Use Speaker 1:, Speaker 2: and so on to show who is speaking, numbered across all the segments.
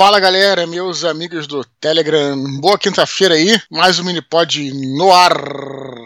Speaker 1: Fala galera, meus amigos do Telegram. Boa quinta-feira aí, mais um Minipod no ar.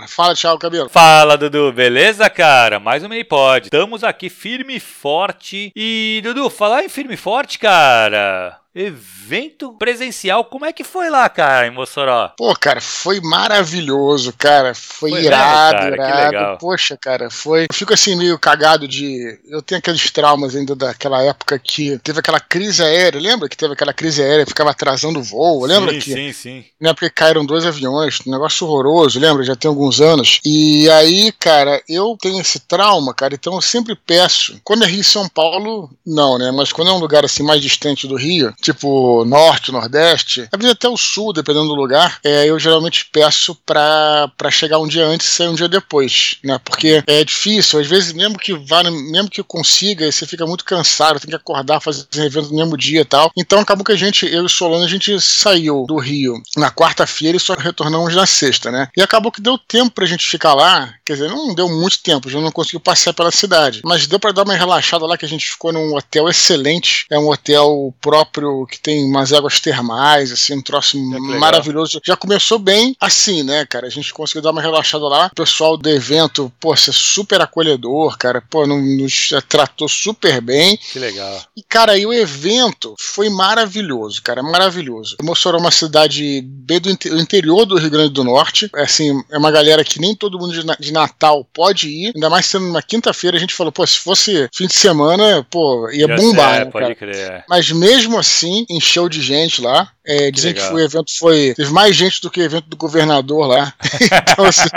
Speaker 1: Fala, tchau, cabelo.
Speaker 2: Fala, Dudu, beleza, cara? Mais um Minipod. Estamos aqui firme e forte. E, Dudu, falar em firme e forte, cara evento presencial. Como é que foi lá, cara, em Mossoró?
Speaker 1: Pô, cara, foi maravilhoso, cara. Foi, foi irado, mesmo, cara, irado. Poxa, cara, foi. Eu fico assim meio cagado de. Eu tenho aqueles traumas ainda daquela época que teve aquela crise aérea. Lembra que teve aquela crise aérea, ficava atrasando o voo? Lembra
Speaker 2: sim,
Speaker 1: que?
Speaker 2: Sim, sim.
Speaker 1: Na época que caíram dois aviões, um negócio horroroso, lembra? Já tem alguns anos. E aí, cara, eu tenho esse trauma, cara, então eu sempre peço. Quando é Rio São Paulo, não, né? Mas quando é um lugar assim mais distante do Rio, tipo norte, nordeste, às vezes até o sul, dependendo do lugar, é, eu geralmente peço pra, chegar um dia antes e sair um dia depois, né? Porque é difícil, às vezes, mesmo que vá, mesmo que consiga, você fica muito cansado, tem que acordar, fazer evento no mesmo dia e tal. Então acabou que a gente, eu e Solano, a gente saiu do Rio na quarta-feira e só retornamos na sexta, né? E acabou que deu tempo pra gente ficar lá, quer dizer, não deu muito tempo, já não conseguiu passear pela cidade, mas deu para dar uma relaxada lá que a gente ficou num hotel excelente, é um hotel próprio que tem umas águas termais, assim, um troço é maravilhoso. Já começou bem assim, né, cara? A gente conseguiu dar uma relaxada lá. O pessoal do evento, pô, ser super acolhedor, cara, pô, nos tratou super bem.
Speaker 2: Que legal.
Speaker 1: E, cara, aí o evento foi maravilhoso, cara, maravilhoso. Mossoró é uma cidade bem do interior do Rio Grande do Norte. É, assim, é uma galera que nem todo mundo de Natal pode ir, ainda mais sendo uma quinta-feira. A gente falou, pô, se fosse fim de semana, pô, ia Já bombar, é, né,
Speaker 2: pode
Speaker 1: cara?
Speaker 2: crer. É.
Speaker 1: Mas mesmo assim, assim, encheu de gente lá. É, dizem que, que o evento foi. Teve mais gente do que o evento do governador lá. então, assim,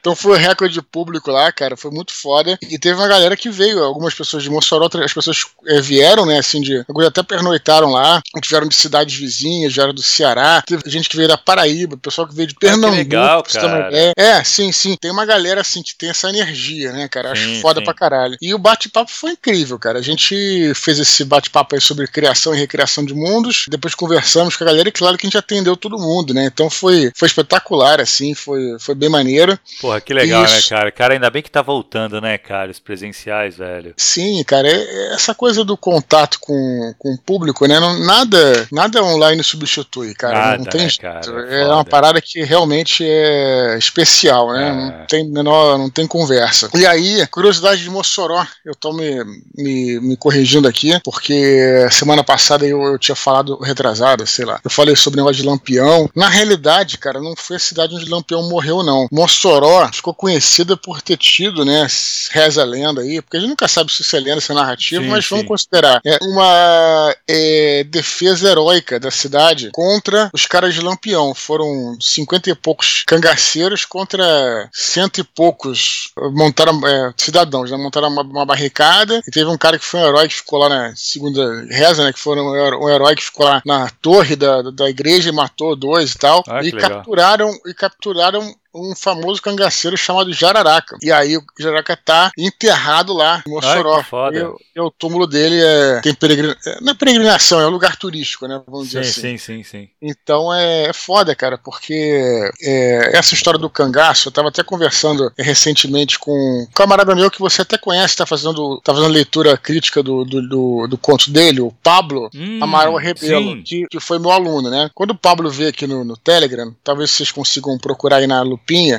Speaker 1: então foi o recorde de público lá, cara. Foi muito foda. E teve uma galera que veio, algumas pessoas de Mossoró, as pessoas é, vieram, né? Assim, de. Alguns até pernoitaram lá. Vieram de cidades vizinhas, vieram do Ceará. Teve gente que veio da Paraíba, pessoal que veio de Pernambuco. Ah,
Speaker 2: legal, cara.
Speaker 1: É, sim, sim. Tem uma galera assim que tem essa energia, né, cara? Acho sim, foda sim. pra caralho. E o bate-papo foi incrível, cara. A gente fez esse bate-papo aí sobre criação e recriação de mundos. Depois conversamos com a galera e claro que a gente atendeu todo mundo, né? Então foi, foi espetacular, assim, foi, foi bem maneiro.
Speaker 2: Porra, que legal, Isso. né, cara? Cara, ainda bem que tá voltando, né, cara? Os presenciais, velho.
Speaker 1: Sim, cara, é, é essa coisa do contato com, com o público, né? Não, nada, nada online substitui, cara.
Speaker 2: Nada,
Speaker 1: não tem
Speaker 2: né, cara,
Speaker 1: é, é uma parada que realmente é especial, né? É. Não tem menor, não tem conversa. E aí, curiosidade de Mossoró, eu tô me, me, me corrigindo aqui, porque semana passada eu eu tinha falado retrasado, sei lá. Eu falei sobre o negócio de Lampião. Na realidade, cara, não foi a cidade onde Lampião morreu, não. Mossoró ficou conhecida por ter tido, né? Reza a lenda aí, porque a gente nunca sabe se isso é lenda, se é narrativa, sim, mas sim. vamos considerar. É uma é, defesa heróica da cidade contra os caras de Lampião. Foram cinquenta e poucos cangaceiros contra cento e poucos montaram é, cidadãos, né? Montaram uma, uma, barricada e teve um cara que foi um herói que ficou lá na segunda reza, né? Que foram um herói que ficou lá na torre da, da igreja e matou dois e tal. Ah, e capturaram e capturaram um famoso cangaceiro chamado Jararaca. E aí o Jararaca tá enterrado lá em Mossoró.
Speaker 2: Ai, foda.
Speaker 1: E, e, o túmulo dele é, tem peregrina, não é peregrinação, é um lugar turístico, né? Vamos
Speaker 2: sim,
Speaker 1: dizer assim.
Speaker 2: Sim, sim, sim.
Speaker 1: Então é, é foda, cara, porque é, essa história do cangaço, eu tava até conversando recentemente com um camarada meu que você até conhece, tá fazendo, tá fazendo leitura crítica do, do, do, do conto dele, o Pablo hum, Amaral Rebelo, que, que foi meu aluno, né? Quando o Pablo veio aqui no, no Telegram, talvez vocês consigam procurar aí na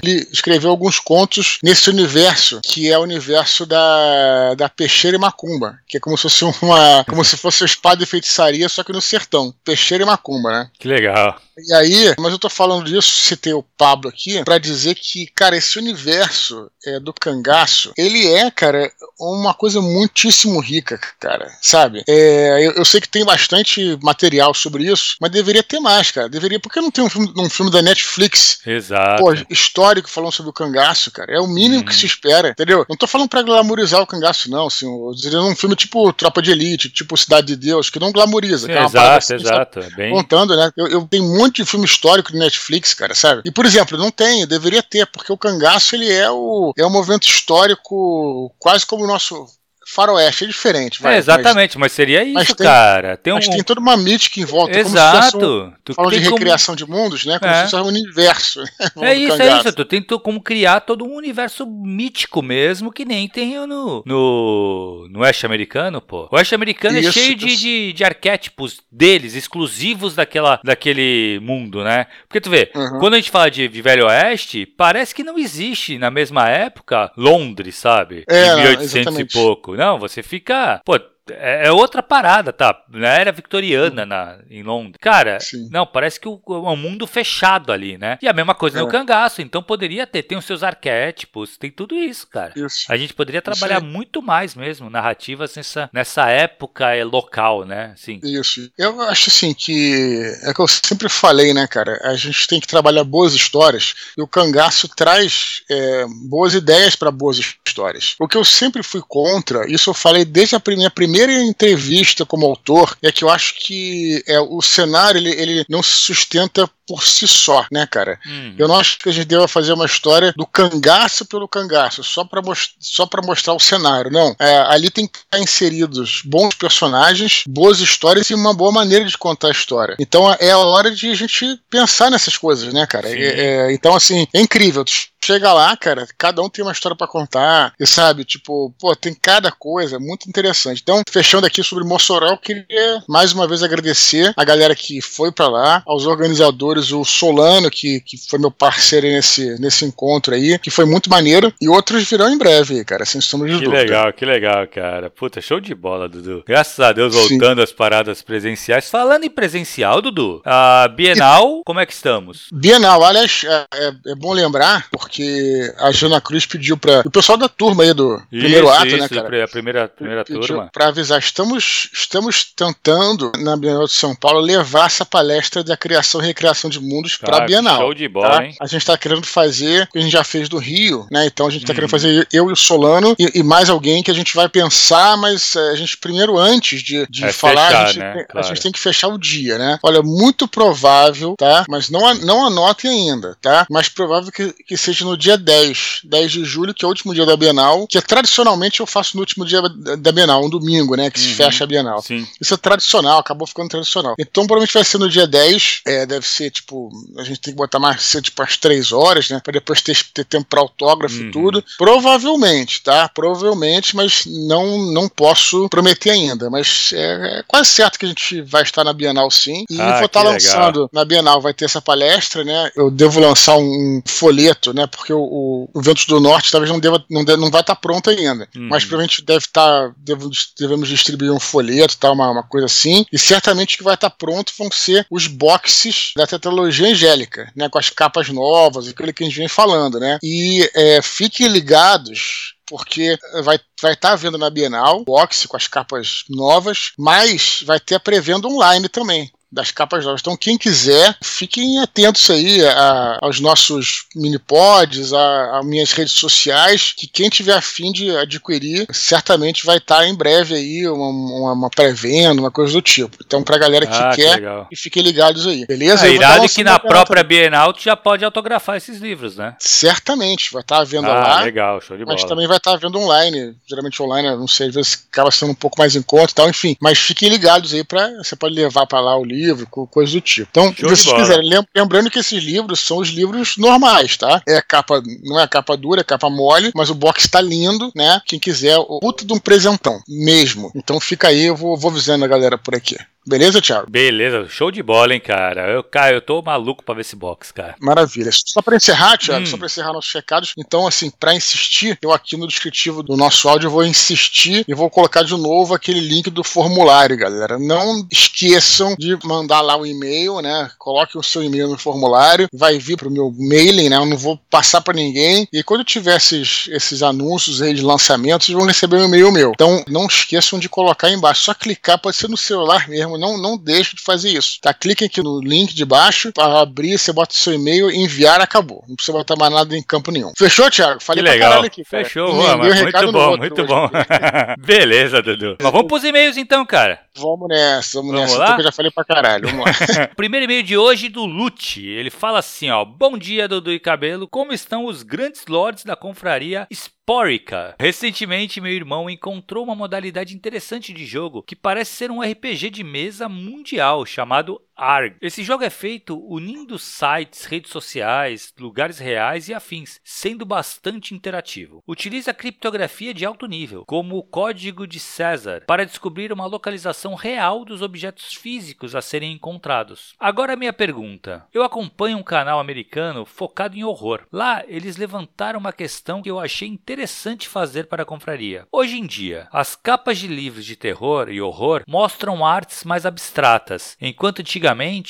Speaker 1: Ele escreveu alguns contos nesse universo, que é o universo da, da peixeira e macumba, que é como se fosse uma. como se fosse espada e feitiçaria, só que no sertão. Peixeira e macumba, né?
Speaker 2: Que legal.
Speaker 1: E aí, mas eu tô falando disso, citei o Pablo aqui, para dizer que, cara, esse universo é, do cangaço, ele é, cara, uma coisa muitíssimo rica, cara, sabe? É, eu, eu, sei que tem bastante material sobre isso, mas deveria ter mais, cara. Deveria, porque não tem um filme, um filme da Netflix?
Speaker 2: Exato.
Speaker 1: Pô, histórico falando sobre o cangaço, cara. É o mínimo hum. que se espera, entendeu? Não tô falando pra glamorizar o cangaço, não, assim. Eu diria um filme tipo Tropa de Elite, tipo Cidade de Deus, que não glamoriza. Sim,
Speaker 2: é exato, assim, exato. É bem...
Speaker 1: Contando, né? Eu, eu tenho muito monte de filme histórico de Netflix, cara, sabe? E, por exemplo, não tem, deveria ter, porque o cangaço, ele é o é um movimento histórico quase como o nosso faroeste, é diferente.
Speaker 2: Vai, é, exatamente, mas, mas, seria isso, mas tem, cara.
Speaker 1: Tem um... Mas tem toda uma mítica em volta.
Speaker 2: Exato.
Speaker 1: Como se um, de recriação como... de mundos, né? Como é. se fosse um universo.
Speaker 2: é isso, é isso. Tu tem como criar todo um universo mítico mesmo, que nem tem no, no, no Oeste Americano, pô. O Oeste Americano é isso, é cheio de, de, de, arquétipos deles, exclusivos daquela, daquele mundo, né? Porque tu vê, uhum. quando a gente fala de, de Velho Oeste, parece que não existe na mesma época Londres, sabe?
Speaker 1: É,
Speaker 2: em 1800 e pouco. Não, você fica. Pô, é, é outra parada, tá? Na era vitoriana na, em Londres. Cara, Sim. não, parece que o, é um mundo fechado ali, né? E a mesma coisa é. no cangaço, então poderia ter, tem os seus arquétipos, tem tudo isso, cara. Isso. A gente poderia trabalhar muito mais mesmo narrativas nessa, nessa época local, né? Sim.
Speaker 1: Isso. Eu acho assim que é que eu sempre falei, né, cara? A gente tem que trabalhar boas histórias e o cangaço traz é, boas ideias para boas histórias. O que eu sempre fui contra, isso eu falei desde a minha primeira primeira entrevista como autor é que eu acho que é, o cenário ele, ele não se sustenta por si só, né, cara? Uhum. Eu não acho que a gente deva fazer uma história do cangaço pelo cangaço, só para só pra mostrar o cenário. Não. É, ali tem que estar inseridos bons personagens, boas histórias e uma boa maneira de contar a história. Então é a hora de a gente pensar nessas coisas, né, cara? É, é, então, assim, é incrível chega lá, cara, cada um tem uma história para contar, e sabe, tipo, pô, tem cada coisa, muito interessante. Então, fechando aqui sobre Mossoró, eu queria mais uma vez agradecer a galera que foi para lá, aos organizadores, o Solano, que, que foi meu parceiro nesse, nesse encontro aí, que foi muito maneiro, e outros virão em breve, cara, sem sombra de
Speaker 2: que
Speaker 1: dúvida.
Speaker 2: Que legal, que legal, cara. Puta, show de bola, Dudu. Graças a Deus, voltando Sim. às paradas presenciais. Falando em presencial, Dudu, a Bienal, e... como é que estamos?
Speaker 1: Bienal, aliás, é, é, é bom lembrar, porque porque a Jana Cruz pediu para o pessoal da turma aí do isso, primeiro ato, né, isso, né, cara?
Speaker 2: A primeira, primeira turma.
Speaker 1: Para avisar, estamos, estamos tentando na Bienal de São Paulo levar essa palestra da criação e recriação de mundos para a Bienal.
Speaker 2: Show de bola,
Speaker 1: tá?
Speaker 2: hein?
Speaker 1: A gente está querendo fazer, que a gente já fez do Rio, né? Então a gente está hum. querendo fazer eu e o Solano e, e, mais alguém que a gente vai pensar, mas é, a gente primeiro antes de, de é falar, fechar, a, gente, né? claro. a gente tem que fechar o dia, né? Olha, muito provável, tá? Mas não, não anotem ainda, tá? Mas provável que, que seja no dia 10, 10 de julho, que é o último dia da Bienal, que é tradicionalmente eu faço no último dia da Bienal, um domingo, né, que uhum, se fecha a Bienal.
Speaker 2: Sim.
Speaker 1: Isso é tradicional, acabou ficando tradicional. Então provavelmente vai ser no dia 10, é, deve ser tipo, a gente tem que botar mais cedo, tipo às 3 horas, né, pra depois ter, ter tempo pra autógrafo uhum. e tudo. Provavelmente, tá? Provavelmente, mas não, não posso prometer ainda, mas é, é quase certo que a gente vai estar na Bienal sim. E ah, vou estar lançando legal. na Bienal, vai ter essa palestra, né? Eu devo lançar um folheto, né? Porque o, o, o Ventos do Norte talvez não deva, não, deve, não vai estar tá pronto ainda. Uhum. Mas provavelmente deve estar. Tá, devemos, devemos distribuir um folheto, tal, uma, uma coisa assim. E certamente que vai estar tá pronto vão ser os boxes da tetralogia angélica, né? Com as capas novas, aquilo que a gente vem falando, né? E é, fiquem ligados porque vai vai estar tá vendo na Bienal, box com as capas novas, mas vai ter a pré-venda online também das capas novas. Então, quem quiser, fiquem atentos aí a, aos nossos mini-pods, a, minhas redes sociais, que quem tiver afim de adquirir, certamente vai estar em breve aí uma, uma, pré-venda, uma coisa do tipo. Então, pra galera que ah, quer, que fiquem ligados aí, beleza?
Speaker 2: É irado que na própria Bienal tu já pode autografar esses livros, né?
Speaker 1: Certamente, vai estar vendo ah, lá.
Speaker 2: legal, show de bola.
Speaker 1: Mas também vai estar vendo online, geralmente online, não sei, às vezes acaba sendo um pouco mais em conta e tal, enfim. Mas fiquem ligados aí, pra, você pode levar para lá o livro livro, coisa do tipo. Então, se vocês quiserem, lembrando que esses livros são os livros normais, tá? É capa, não é capa dura, é capa mole, mas o box tá lindo, né? Quem quiser, o puta de um presentão, mesmo. Então fica aí, eu vou, vou avisando a galera por aqui. Beleza, Thiago?
Speaker 2: Beleza, show de bola, hein, cara. Eu, cara, eu tô maluco pra ver esse box, cara.
Speaker 1: Maravilha. Só pra encerrar, Thiago, hum. só pra encerrar nossos recados. Então, assim, pra insistir, eu aqui no descritivo do nosso áudio vou insistir e vou colocar de novo aquele link do formulário, galera. Não esqueçam de mandar lá o e-mail, né? Coloque o seu e-mail no formulário, vai vir pro meu mailing, né? Eu não vou passar para ninguém. E quando tiver esses, esses anúncios aí de lançamento, vocês vão receber um e-mail meu. Então, não esqueçam de colocar aí embaixo. Só clicar, pode ser no celular mesmo não, não deixe de fazer isso. Tá? Clique aqui no link de baixo para abrir, você bota o seu e-mail, enviar, acabou. Não precisa botar mais nada em campo nenhum. Fechou, Thiago?
Speaker 2: Falei que legal. aqui. Cara. Fechou, muito bom, muito bom. Beleza, Dudu. Mas vamos pros e-mails então, cara.
Speaker 1: Vamos nessa, vamos, vamos nessa. Lá? Eu já falei pra caralho. Vamos
Speaker 2: lá. Primeiro e-mail de hoje do Lute. Ele fala assim, ó. Bom dia, Dudu e Cabelo. Como estão os grandes lords da confraria Sporica. Recentemente, meu irmão encontrou uma modalidade interessante de jogo que parece ser um RPG de mesa mundial chamado ARG. Esse jogo é feito unindo sites, redes sociais, lugares reais e afins, sendo bastante interativo. Utiliza criptografia de alto nível, como o código de César, para descobrir uma localização real dos objetos físicos a serem encontrados. Agora minha pergunta. Eu acompanho um canal americano focado em horror. Lá eles levantaram uma questão que eu achei interessante fazer para a confraria. Hoje em dia, as capas de livros de terror e horror mostram artes mais abstratas, enquanto antigamente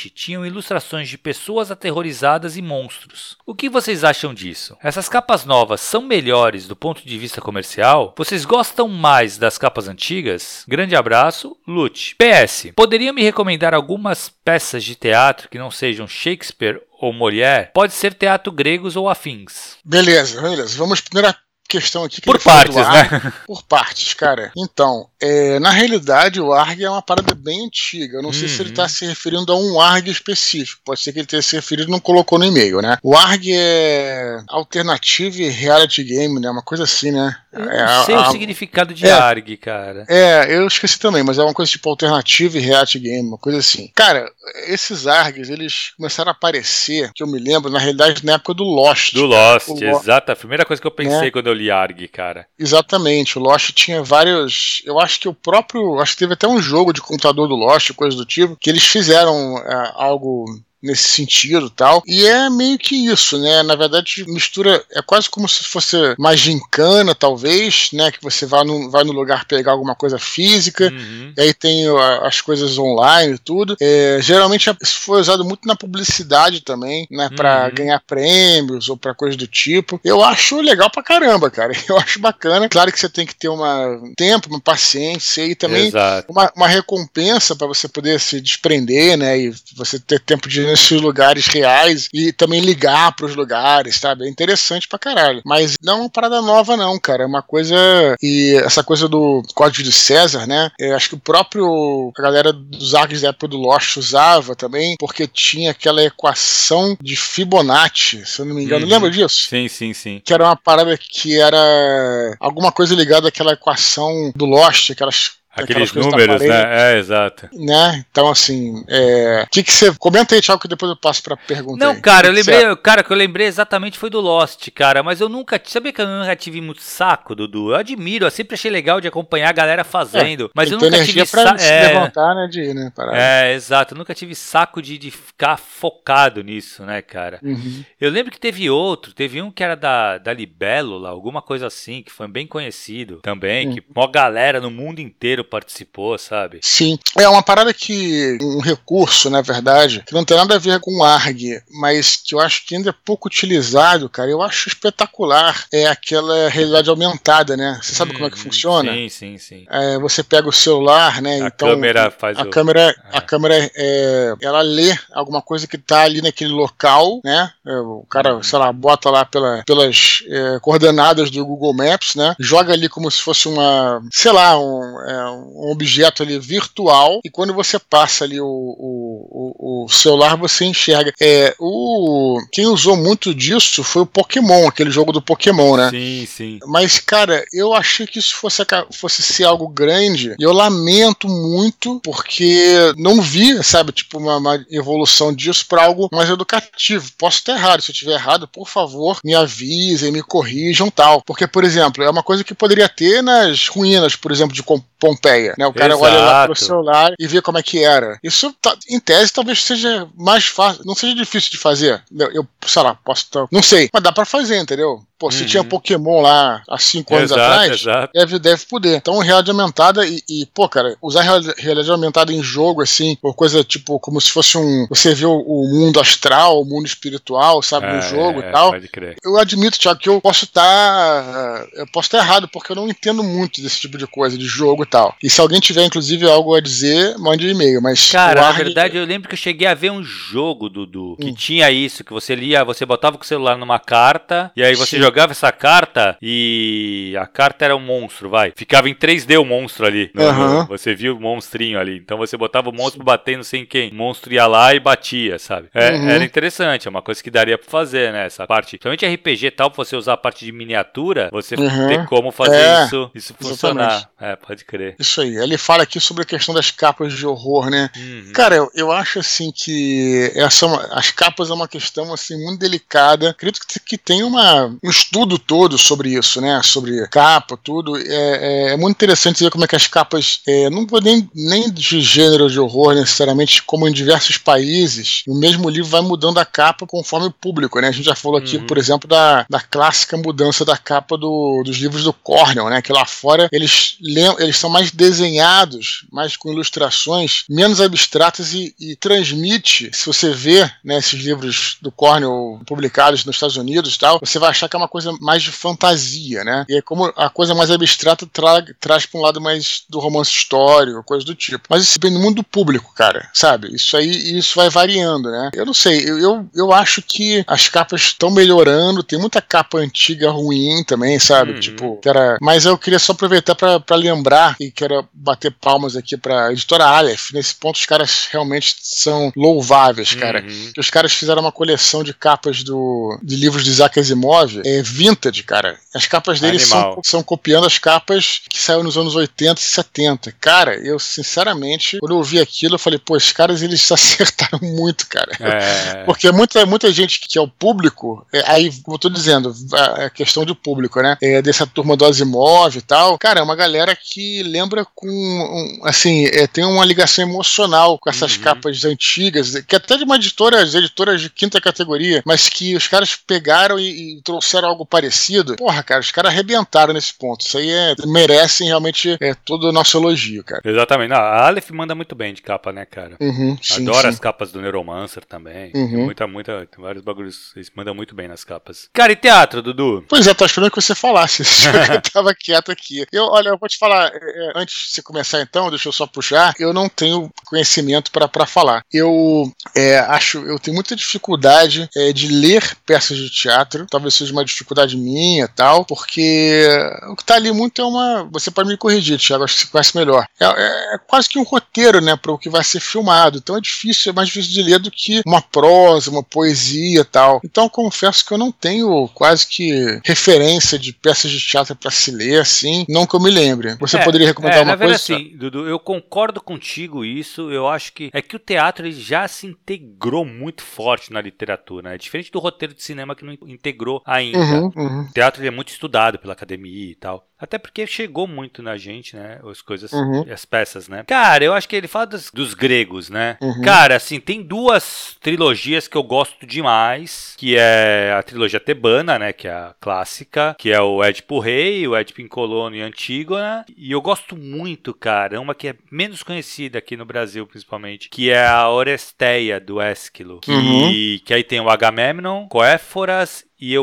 Speaker 2: tinham ilustrações de pessoas aterrorizadas e monstros. O que vocês acham disso? Essas capas novas são melhores do ponto de vista comercial? Vocês gostam mais das capas antigas? Grande abraço, Lute. PS, poderiam me recomendar algumas peças de teatro que não sejam Shakespeare ou Molière? Pode ser teatro gregos ou afins.
Speaker 1: Beleza, beleza. Vamos primeiro questão aqui. Que
Speaker 2: Por partes, né?
Speaker 1: Por partes, cara. Então, é, na realidade, o ARG é uma parada bem antiga. Eu não uhum. sei se ele está uhum. se referindo a um ARG específico. Pode ser que ele tenha se referido e não colocou no e-mail, né? O ARG é Alternative Reality Game, né? Uma coisa assim, né?
Speaker 2: Eu é, não sei a, o a, significado de é, ARG, cara.
Speaker 1: É, eu esqueci também, mas é uma coisa tipo Alternative Reality Game, uma coisa assim. Cara, esses ARGs, eles começaram a aparecer, que eu me lembro, na realidade, na época do Lost.
Speaker 2: Do Lost, exato. A primeira coisa que eu pensei né? quando eu li ARG, cara.
Speaker 1: Exatamente. O Lost tinha vários. Eu acho que o próprio. Acho que teve até um jogo de computador do Lost, coisa do tipo, que eles fizeram é, algo nesse sentido tal. E é meio que isso, né? Na verdade, mistura. É quase como se fosse mais gincana, talvez, né? Que você vai no, vai no lugar pegar alguma coisa física, uhum. e aí tem as coisas online e tudo. É, geralmente isso foi usado muito na publicidade também, né? Pra uhum. ganhar prêmios ou pra coisa do tipo. Eu acho legal pra caramba, cara. Eu acho bacana. Claro que você tem que ter uma tempo, uma paciência e também uma, uma recompensa para você poder se desprender, né? E você ter tempo de nesses lugares reais e também ligar para os lugares, sabe? É interessante pra caralho. Mas não é uma parada nova, não, cara. É uma coisa. E essa coisa do código de César, né? Eu acho que o próprio. A galera dos arcos da época do Lost usava também, porque tinha aquela equação de Fibonacci, se eu não me engano. Uhum. Lembra disso?
Speaker 2: Sim, sim, sim.
Speaker 1: Que era uma parada que era alguma coisa ligada àquela equação do Lost, aquelas
Speaker 2: Aqueles números, né? É, exato.
Speaker 1: Né? Então, assim, é... que, que você. Comenta aí, Thiago, que depois eu passo pra pergunta.
Speaker 2: Não,
Speaker 1: aí.
Speaker 2: cara, eu lembrei. Cara, que eu lembrei exatamente foi do Lost, cara. Mas eu nunca. Sabia que eu nunca tive muito saco, Dudu? Eu admiro, eu sempre achei legal de acompanhar a galera fazendo. É, mas eu nunca tive
Speaker 1: saco. É... levantar, né? De ir, né?
Speaker 2: É, exato. Eu nunca tive saco de, de ficar focado nisso, né, cara? Uhum. Eu lembro que teve outro, teve um que era da, da Libélula, alguma coisa assim, que foi bem conhecido também, uhum. que uma galera no mundo inteiro participou, sabe?
Speaker 1: Sim. É uma parada que. Um recurso, na verdade, que não tem nada a ver com ARG, mas que eu acho que ainda é pouco utilizado, cara. Eu acho espetacular. É aquela realidade aumentada, né? Você sabe hum, como é que hum, funciona?
Speaker 2: Sim, sim, sim.
Speaker 1: É, você pega o celular, né?
Speaker 2: A então, câmera faz
Speaker 1: a
Speaker 2: o...
Speaker 1: câmera, a é. câmera é, ela lê alguma coisa que tá ali naquele local, né? É, o cara, uhum. sei lá, bota lá pela, pelas é, coordenadas do Google Maps, né? Joga ali como se fosse uma, sei lá, um, é, um objeto ali virtual e quando você passa ali o, o, o, celular você enxerga. É, o, quem usou muito disso foi o Pokémon, aquele jogo do Pokémon, né?
Speaker 2: Sim, sim.
Speaker 1: Mas, cara, eu achei que isso fosse, fosse ser algo grande e eu lamento muito porque não vi, sabe, tipo, uma, uma evolução disso para algo mais educativo. Posso estar errado, se eu estiver errado, por favor, me avisem, me corrijam tal. Porque, por exemplo, é uma coisa que poderia ter nas ruínas, por exemplo, de Pompeia. Né? O cara Exato. olha lá pro celular e vê como é que era. Isso, tá, em tese, talvez seja mais fácil, não seja difícil de fazer. Eu, eu sei lá, posso. Não sei, mas dá para fazer, entendeu? Pô, se uhum. tinha Pokémon lá há cinco anos
Speaker 2: exato,
Speaker 1: atrás,
Speaker 2: exato.
Speaker 1: Deve, deve poder. Então, realidade aumentada e, e, pô, cara, usar realidade aumentada em jogo, assim, por coisa tipo, como se fosse um. Você vê o, o mundo astral, o mundo espiritual, sabe, é, no jogo é, e tal. Pode crer. Eu admito, Thiago, que eu posso estar. Tá, eu posso estar tá errado, porque eu não entendo muito desse tipo de coisa, de jogo e tal. E se alguém tiver, inclusive, algo a dizer, mande um e-mail. Mas.
Speaker 2: Cara, na verdade, eu lembro que eu cheguei a ver um jogo, Dudu, que hum. tinha isso, que você lia, você botava o celular numa carta, e aí você Sim jogava essa carta e a carta era um monstro, vai. Ficava em 3D o monstro ali.
Speaker 1: Uhum.
Speaker 2: Você viu o monstrinho ali. Então você botava o monstro batendo sem quem. O monstro ia lá e batia, sabe? É,
Speaker 1: Uhum.
Speaker 2: Era interessante, é uma coisa que daria pra fazer, né? Essa parte. Principalmente RPG tal, pra você usar a parte de miniatura, você
Speaker 1: Uhum.
Speaker 2: ter como fazer
Speaker 1: É,
Speaker 2: isso, isso funcionar. É, pode crer.
Speaker 1: Isso aí. Ele fala aqui sobre a questão das capas de horror, né?
Speaker 2: Uhum.
Speaker 1: Cara, eu, eu acho assim que essa, é as capas é uma questão assim muito delicada. Acredito que, que tem uma, um estudo todo sobre isso, né? Sobre capa, tudo. É, é- é muito interessante ver como é que as capas, é, não vou nem, nem de gênero de horror necessariamente, como em diversos países, o mesmo livro vai mudando a capa conforme o público, né? A gente já falou aqui,
Speaker 2: Uhum.
Speaker 1: por exemplo, da, da clássica mudança da capa do- dos livros do Cornell, né? Que lá fora eles, eles são mais desenhados, mais com ilustrações, menos abstratas e, e transmite, se você vê né, esses livros do Cornell publicados nos Estados Unidos e tal, você vai achar que é uma coisa mais de fantasia, né? E é como a coisa mais abstrata tra traz para um lado mais do romance histórico, coisa do tipo. Mas isso depende do mundo do público, cara, sabe? Isso aí, isso vai variando, né? Eu não sei, eu, eu, eu acho que as capas estão melhorando, tem muita capa antiga ruim também, sabe?
Speaker 2: Uhum.
Speaker 1: Tipo, era- mas eu queria só aproveitar para lembrar e quero bater palmas aqui para editora Aleph. Nesse ponto, os caras realmente são louváveis, cara.
Speaker 2: Uhum.
Speaker 1: Os caras fizeram uma coleção de capas do, de livros de Isaac Asimov, é vintage, cara. As capas deles são, são copiando as capas que saíram nos anos 80 e 70. Cara, eu sinceramente, quando eu vi aquilo, eu falei, pô, os caras eles acertaram muito, cara.
Speaker 2: É.
Speaker 1: Porque muita, muita gente que é o público, é, aí, como eu tô dizendo, a a questão de público, né? É, dessa turma do Asimov e tal, cara, é uma galera que lembra com, um, assim, é, tem uma ligação emocional com essas
Speaker 2: Uhum.
Speaker 1: capas antigas, que até de uma editora, as editoras de quinta categoria, mas que os caras pegaram e, e trouxeram algo parecido. Porra, cara, os caras arrebentaram nesse ponto. Isso aí é, merecem realmente é, todo o nosso elogio, cara.
Speaker 2: Exatamente. Não, a Aleph manda muito bem de capa, né, cara?
Speaker 1: Uhum, sim,
Speaker 2: Adoro
Speaker 1: sim.
Speaker 2: as capas do Neuromancer também.
Speaker 1: Uhum.
Speaker 2: Muita, muita. Tem vários bagulhos. Eles mandam muito bem nas capas. Cara, e teatro, Dudu?
Speaker 1: Pois é, tô esperando que você falasse. eu tava quieto aqui. Eu, olha, eu vou te falar, é, é, antes de você começar então, deixa eu só puxar, eu não tenho conhecimento para falar. Eu é, acho, eu tenho muita dificuldade é, de ler peças de teatro, talvez seja uma dificuldade minha e tal, porque o que tá ali muito é uma. Você pode me corrigir, Thiago, acho que você conhece melhor. É, é- é quase que um roteiro, né, para o que vai ser filmado. Então é difícil, é mais difícil de ler do que uma prosa, uma poesia e tal. Então eu confesso que eu não tenho quase que referência de peças de teatro para se ler, assim, não que eu me lembre. Você
Speaker 2: É,
Speaker 1: poderia recomendar
Speaker 2: é,
Speaker 1: uma
Speaker 2: na verdade,
Speaker 1: coisa?
Speaker 2: assim, Dudu, eu concordo contigo isso. Eu acho que é que o teatro ele já se integrou muito forte na literatura, né? Diferente do roteiro de cinema que não integrou ainda.
Speaker 1: Uhum, uhum,
Speaker 2: O teatro ele é muito estudado pela academia e tal. Até porque chegou muito na gente, né? As coisas,
Speaker 1: Uhum.
Speaker 2: as peças, né? Cara, eu acho que ele fala dos, dos gregos, né?
Speaker 1: Uhum.
Speaker 2: Cara, assim, tem duas trilogias que eu gosto demais, que é a trilogia tebana, né? Que é a clássica, que é o Édipo Rei, o Édipo em Colono e Antígona. E eu gosto muito, cara, uma que é menos conhecida aqui no Brasil, principalmente, que é a Oresteia, do Ésquilo. Que,
Speaker 1: Uhum.
Speaker 2: que aí tem o Agamemnon, Coéforas e.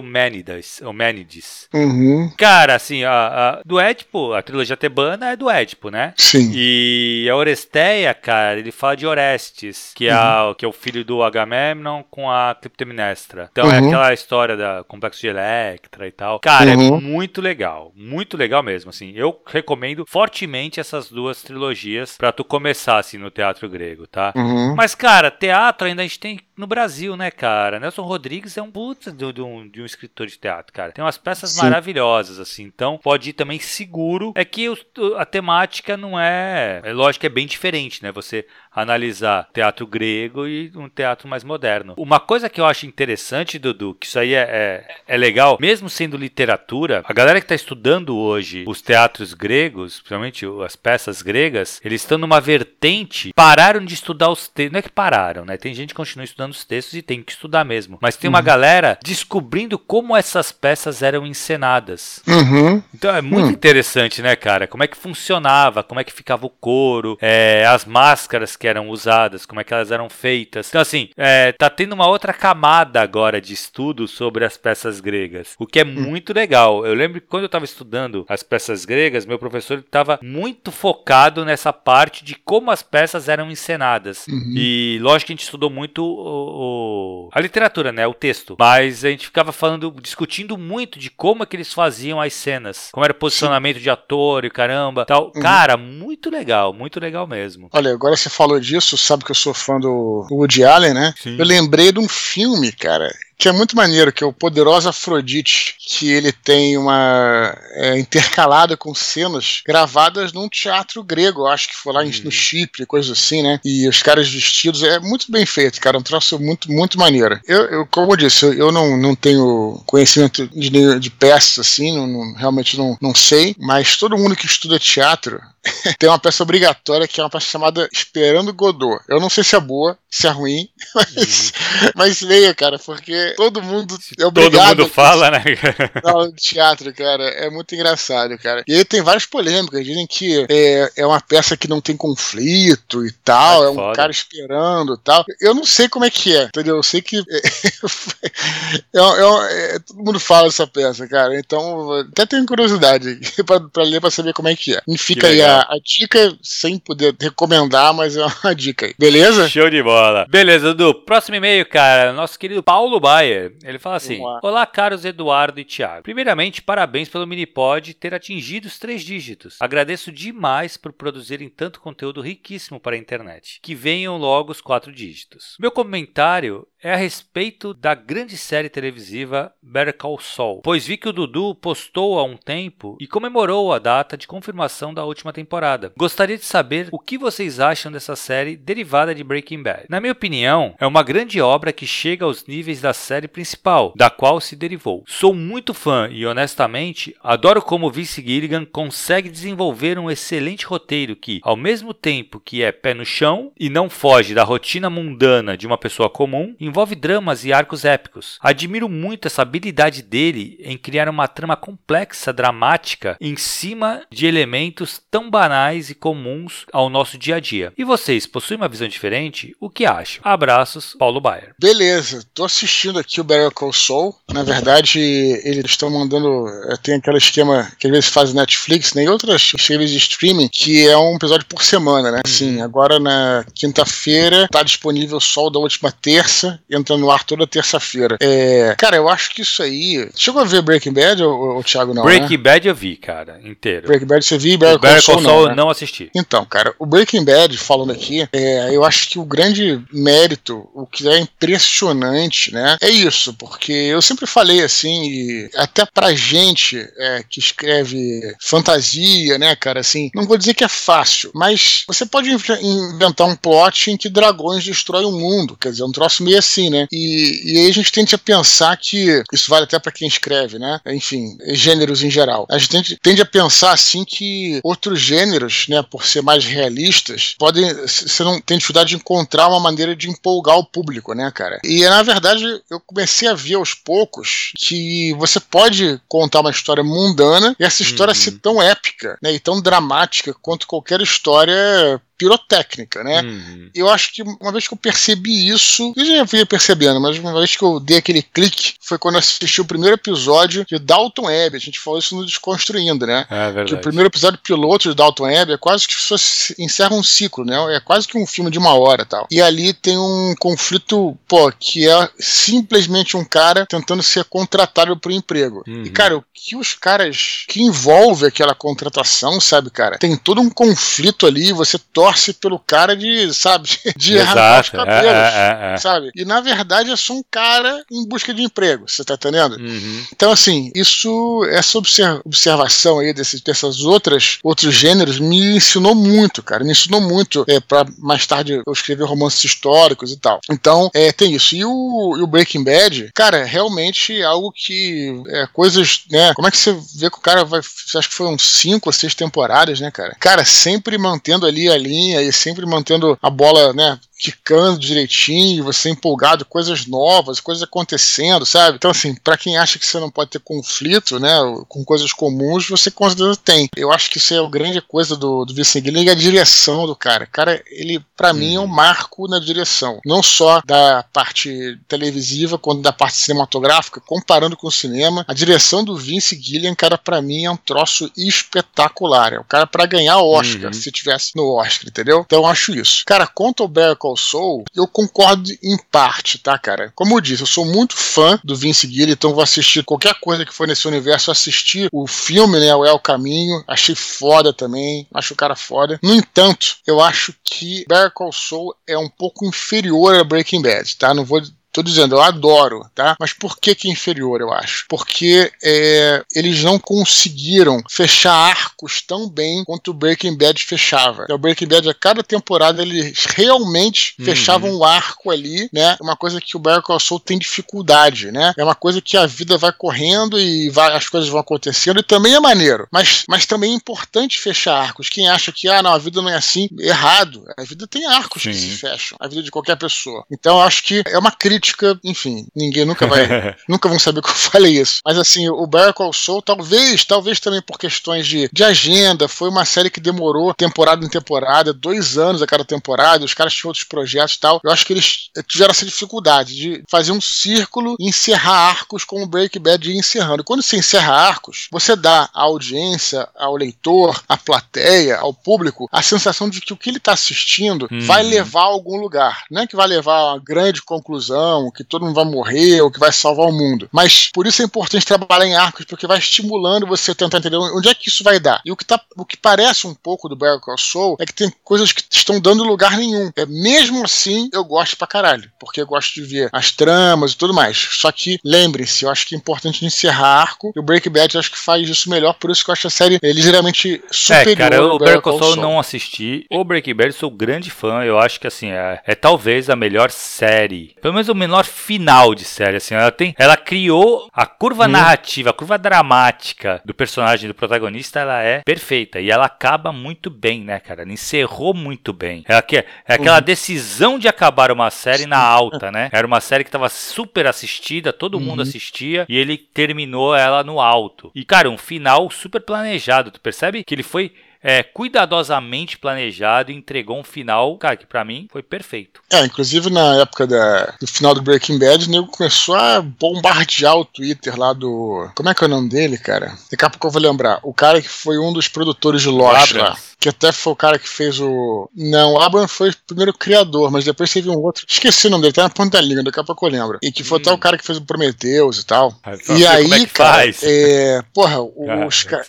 Speaker 2: Eumênides.
Speaker 1: uhum.
Speaker 2: Cara, assim, a, a- do Édipo, a trilogia tebana é do Édipo, né?
Speaker 1: Sim.
Speaker 2: E a Oresteia, cara, ele fala de Orestes, que, é, a- que é o filho do Agamemnon com a Clitemnestra. Então é
Speaker 1: Uhum.
Speaker 2: aquela história da complexo de Electra e tal. Cara, é
Speaker 1: Uhum.
Speaker 2: muito legal. Muito legal mesmo, assim. Eu recomendo fortemente essas duas trilogias pra tu começar, assim, no teatro grego, tá?
Speaker 1: Uhum.
Speaker 2: Mas, cara, teatro ainda a gente tem no Brasil, né, cara? Nelson Rodrigues é um puta de, de um, de um escritor de teatro, cara. Tem umas peças
Speaker 1: Sim.
Speaker 2: maravilhosas, assim. Então, pode ir também seguro. É que os- a temática não é. É lógico que é bem diferente, né? Você analisar teatro grego e um teatro mais moderno. Uma coisa que eu acho interessante, Dudu, que isso aí é, é, é legal, mesmo sendo literatura, a galera que está estudando hoje os teatros gregos, principalmente as peças gregas, eles estão numa vertente, pararam de estudar os textos. Não é que pararam, né? Tem gente que continua estudando os textos e tem que estudar mesmo. Mas tem uma galera descobrindo como essas peças eram encenadas.
Speaker 1: Uhum.
Speaker 2: Então é muito
Speaker 1: Hum.
Speaker 2: interessante, né, cara? Como é que funcionava, como é que ficava o couro, é, as máscaras que eram usadas, como é que elas eram feitas. Então, assim, é, tá tendo uma outra camada agora de estudo sobre as peças gregas, o que é muito legal. Eu lembro que quando eu estava estudando as peças gregas, meu professor estava muito focado nessa parte de como as peças eram encenadas.
Speaker 1: Uhum.
Speaker 2: E lógico que a gente estudou muito o, a literatura, né? O texto. Mas a gente ficava falando, discutindo muito de como é que eles faziam as cenas. Como era o posicionamento Sim. de ator e caramba. Tal. Uhum. Cara, muito legal, muito legal mesmo.
Speaker 1: Olha, agora você falou disso, sabe que eu sou fã do Woody Allen, né? Sim. Eu lembrei de um filme, cara, que é muito maneiro, que é o Poderoso Afrodite, que ele tem uma é, intercalada com cenas gravadas num teatro grego, acho que foi lá uhum. no Chipre, coisa assim, né? E os caras vestidos, é muito bem feito, cara, um troço muito, muito maneiro. Eu, eu como eu disse, eu, eu não, não tenho conhecimento de, de peças assim, não, não, realmente não, não sei, mas todo mundo que estuda teatro tem uma peça obrigatória que é uma peça chamada Esperando Godot. Eu não sei se é boa, se é ruim, mas, uhum. mas leia, cara, porque todo mundo é obrigado.
Speaker 2: Todo mundo fala, né?
Speaker 1: No teatro, cara, é muito engraçado, cara. E aí tem várias polêmicas, dizem que é, é uma peça que não tem conflito e tal, é, é um foda. cara esperando e tal. Eu não sei como é que é, entendeu? Eu sei que é, é, é, todo mundo fala dessa peça, cara. Então, até tenho curiosidade pra, pra ler pra saber como é que é. E fica aí a, a, dica, sem poder recomendar, mas é uma dica aí. Beleza?
Speaker 2: Show de bola. Beleza, Dudu. Próximo e-mail, cara. Nosso querido Paulo Bayer. Ele fala assim: Olá, caros Eduardo e Thiago. Primeiramente, parabéns pelo Minipod ter atingido os três dígitos. Agradeço demais por produzirem tanto conteúdo riquíssimo para a internet. Que venham logo os quatro dígitos. Meu comentário é a respeito da grande série televisiva Better Call Saul, pois vi que o Dudu postou há um tempo e comemorou a data de confirmação da última temporada. Gostaria de saber o que vocês acham dessa série derivada de Breaking Bad. Na minha opinião, é uma grande obra que chega aos níveis da série principal, da qual se derivou. Sou muito fã e, honestamente, adoro como Vince Gilligan consegue desenvolver um excelente roteiro que, ao mesmo tempo que é pé no chão e não foge da rotina mundana de uma pessoa comum, envolve dramas e arcos épicos. Admiro muito essa habilidade dele em criar uma trama complexa, dramática, em cima de elementos tão banais e comuns ao nosso dia a dia. E vocês possuem uma visão diferente? O que acham? Abraços, Paulo Baier.
Speaker 1: Beleza, tô assistindo aqui o Better Call Saul. Na verdade, eles estão mandando. Eh, tem aquele esquema que às vezes faz Netflix, né? E outras séries de streaming, que é um episódio por semana, né? Sim, uhum. agora na quinta-feira tá disponível só o da última terça entra no ar toda terça-feira. É, cara, eu acho que isso aí. Chegou a ver Breaking Bad ou, ou Thiago não?
Speaker 2: Breaking
Speaker 1: né?
Speaker 2: Bad eu vi, cara, inteiro.
Speaker 1: Breaking Bad você viu, Better,
Speaker 2: Better Call Saul não, né? não assisti.
Speaker 1: Então, cara, o Breaking Bad, falando aqui, é, eu acho que o grande mérito, o que é impressionante, né, é isso, porque eu sempre falei assim, e até pra gente é, que escreve fantasia, né, cara, assim, não vou dizer que é fácil, mas você pode inventar um plot em que dragões destroem o mundo, quer dizer, um troço meio assim assim, né? E, e aí a gente tende a pensar que isso vale até para quem escreve, né? Enfim, gêneros em geral. A gente tende, tende, a pensar assim que outros gêneros, né, por ser mais realistas, podem você não tem dificuldade de encontrar uma maneira de empolgar o público, né, cara? E na verdade eu comecei a ver aos poucos que você pode contar uma história mundana e essa história uhum. ser tão épica, né, e tão dramática quanto qualquer história pirotécnica, né? Uhum. Eu acho que uma vez que eu percebi isso, eu já vinha percebendo, mas uma vez que eu dei aquele clique, foi quando eu assisti o primeiro episódio de Dalton Web. A gente falou isso no Desconstruindo, né?
Speaker 2: É verdade.
Speaker 1: Que o primeiro episódio piloto de Dalton Web é quase que encerra um ciclo, né? É quase que um filme de uma hora tal. E ali tem um conflito, pô, que é simplesmente um cara tentando ser contratado pro emprego. Uhum. E, cara, o que os caras que envolve aquela contratação, sabe, cara? Tem todo um conflito ali, você torce torce pelo cara de, sabe, de errar os cabelos, é, é, é, sabe? E na verdade é só um cara em busca de emprego, você tá entendendo? Uhum. Então, assim, isso, essa observação aí desses, dessas outras, outros gêneros me ensinou muito, cara, me ensinou muito é, para mais tarde eu escrever romances históricos e tal. Então, é, tem isso. E o, e o Breaking Bad, cara, realmente é algo que é, coisas, né? Como é que você vê que o cara vai, acho que foram cinco ou seis temporadas, né, cara? Cara, sempre mantendo ali a linha linha e sempre mantendo a bola, né, quicando direitinho, você empolgado, coisas novas, coisas acontecendo, sabe? Então, assim, para quem acha que você não pode ter conflito, né, com coisas comuns, você com certeza tem. Eu acho que isso é a grande coisa do, do Vince Gilligan, é a direção do cara. Cara, ele, para mim, é um marco na direção. Não só da parte televisiva, quanto da parte cinematográfica, comparando com o cinema. A direção do Vince Gilligan, cara, para mim é um troço espetacular. É o cara para ganhar Oscar, uhum. se tivesse no Oscar, entendeu? Então, eu acho isso. Cara, conta o Bear Call Saul, eu concordo em parte, tá, cara? Como eu disse, eu sou muito fã do Vince Gilligan, então vou assistir qualquer coisa que for nesse universo, assistir o filme, né, o o Caminho, achei foda também, acho o cara foda. No entanto, eu acho que Better Call Saul é um pouco inferior a Breaking Bad, tá? Não vou Tô dizendo, eu adoro, tá? Mas por que que é inferior, eu acho? Porque é, eles não conseguiram fechar arcos tão bem quanto o Breaking Bad fechava. O Breaking Bad, a cada temporada, eles realmente uhum. fechavam um arco ali, né? Uma coisa que o Better Saul tem dificuldade, né? É uma coisa que a vida vai correndo e vai, as coisas vão acontecendo e também é maneiro. Mas, mas também é importante fechar arcos. Quem acha que, ah, não, a vida não é assim, errado. A vida tem arcos Sim. que se fecham. A vida de qualquer pessoa. Então, eu acho que é uma crítica enfim, ninguém nunca vai, nunca vão saber que eu falei isso. Mas assim, o Better Call Saul, talvez, talvez também por questões de, de agenda, foi uma série que demorou temporada em temporada, dois anos a cada temporada, os caras tinham outros projetos e tal. Eu acho que eles tiveram essa dificuldade de fazer um círculo e encerrar arcos como o Breaking Bad ia encerrando. Quando você encerra arcos, você dá à audiência, ao leitor, à plateia, ao público, a sensação de que o que ele está assistindo uhum. vai levar a algum lugar. Não é que vai levar a uma grande conclusão que todo mundo vai morrer, ou que vai salvar o mundo. Mas por isso é importante trabalhar em arcos, porque vai estimulando você a tentar entender onde é que isso vai dar. E o que, tá, o que parece um pouco do Better Call Saul é que tem coisas que estão dando lugar nenhum. É, mesmo assim, eu gosto pra caralho, porque eu gosto de ver as tramas e tudo mais. Só que, lembre-se, eu acho que é importante encerrar arco, e o Breaking Bad eu acho que faz isso melhor, por isso que eu acho a série é, ligeiramente superior. É,
Speaker 2: cara, eu, o Better Call Saul não assisti. O Breaking Bad sou grande fã, eu acho que assim, é, é talvez a melhor série. Pelo menos o menor final de série, assim. Ela tem, ela criou a curva hum. narrativa, a curva dramática do personagem do protagonista, ela é perfeita e ela acaba muito bem, né, cara? Ela encerrou muito bem. Ela que é aquela uhum. decisão de acabar uma série na alta, né? Era uma série que estava super assistida, todo uhum. mundo assistia e ele terminou ela no alto. E cara, um final super planejado. Tu percebe que ele foi é, cuidadosamente planejado e entregou um final, cara, que para mim foi perfeito.
Speaker 1: É, inclusive na época da, do final do Breaking Bad, o nego começou a bombardear o Twitter lá do. Como é que é o nome dele, cara? Daqui a pouco eu vou lembrar. O cara que foi um dos produtores de Lost lá que até foi o cara que fez o. Não, o Abrams foi o primeiro criador, mas depois teve um outro. Esqueci o nome dele, tá na ponta da língua, daqui a pouco eu lembro. E que foi hum. até o cara que fez o Prometheus e tal. Ah, e aí, é cara, faz? é. Porra, os caras.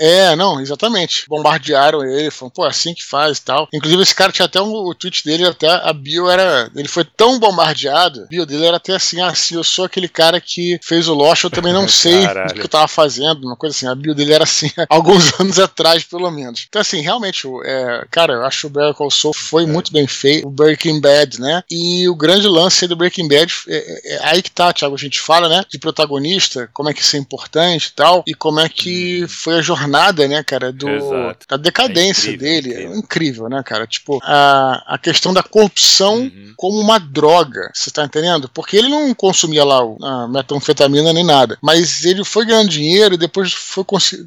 Speaker 1: É, não, exatamente. Bombardearam ele, falaram, pô, assim que faz e tal. Inclusive, esse cara tinha até um, o tweet dele, até a bio era. Ele foi tão bombardeado, a bio dele era até assim, assim, eu sou aquele cara que fez o Lost, eu também não sei o que eu tava fazendo, uma coisa assim. A bio dele era assim, alguns anos atrás, pelo menos. Então, assim, realmente, é, cara, eu acho que o Better Call Saul foi é. muito bem feito, o Breaking Bad, né? E o grande lance do Breaking Bad é, é, é, aí que tá, Thiago, a gente fala, né? De protagonista, como é que isso é importante e tal, e como é que hum. foi a jornada, né, cara, do, da decadência é incrível, dele. Incrível. É incrível, né, cara? Tipo, a, a questão da corrupção uhum. como uma droga, você tá entendendo? Porque ele não consumia lá a metanfetamina nem nada, mas ele foi ganhando dinheiro e depois foi conseguir.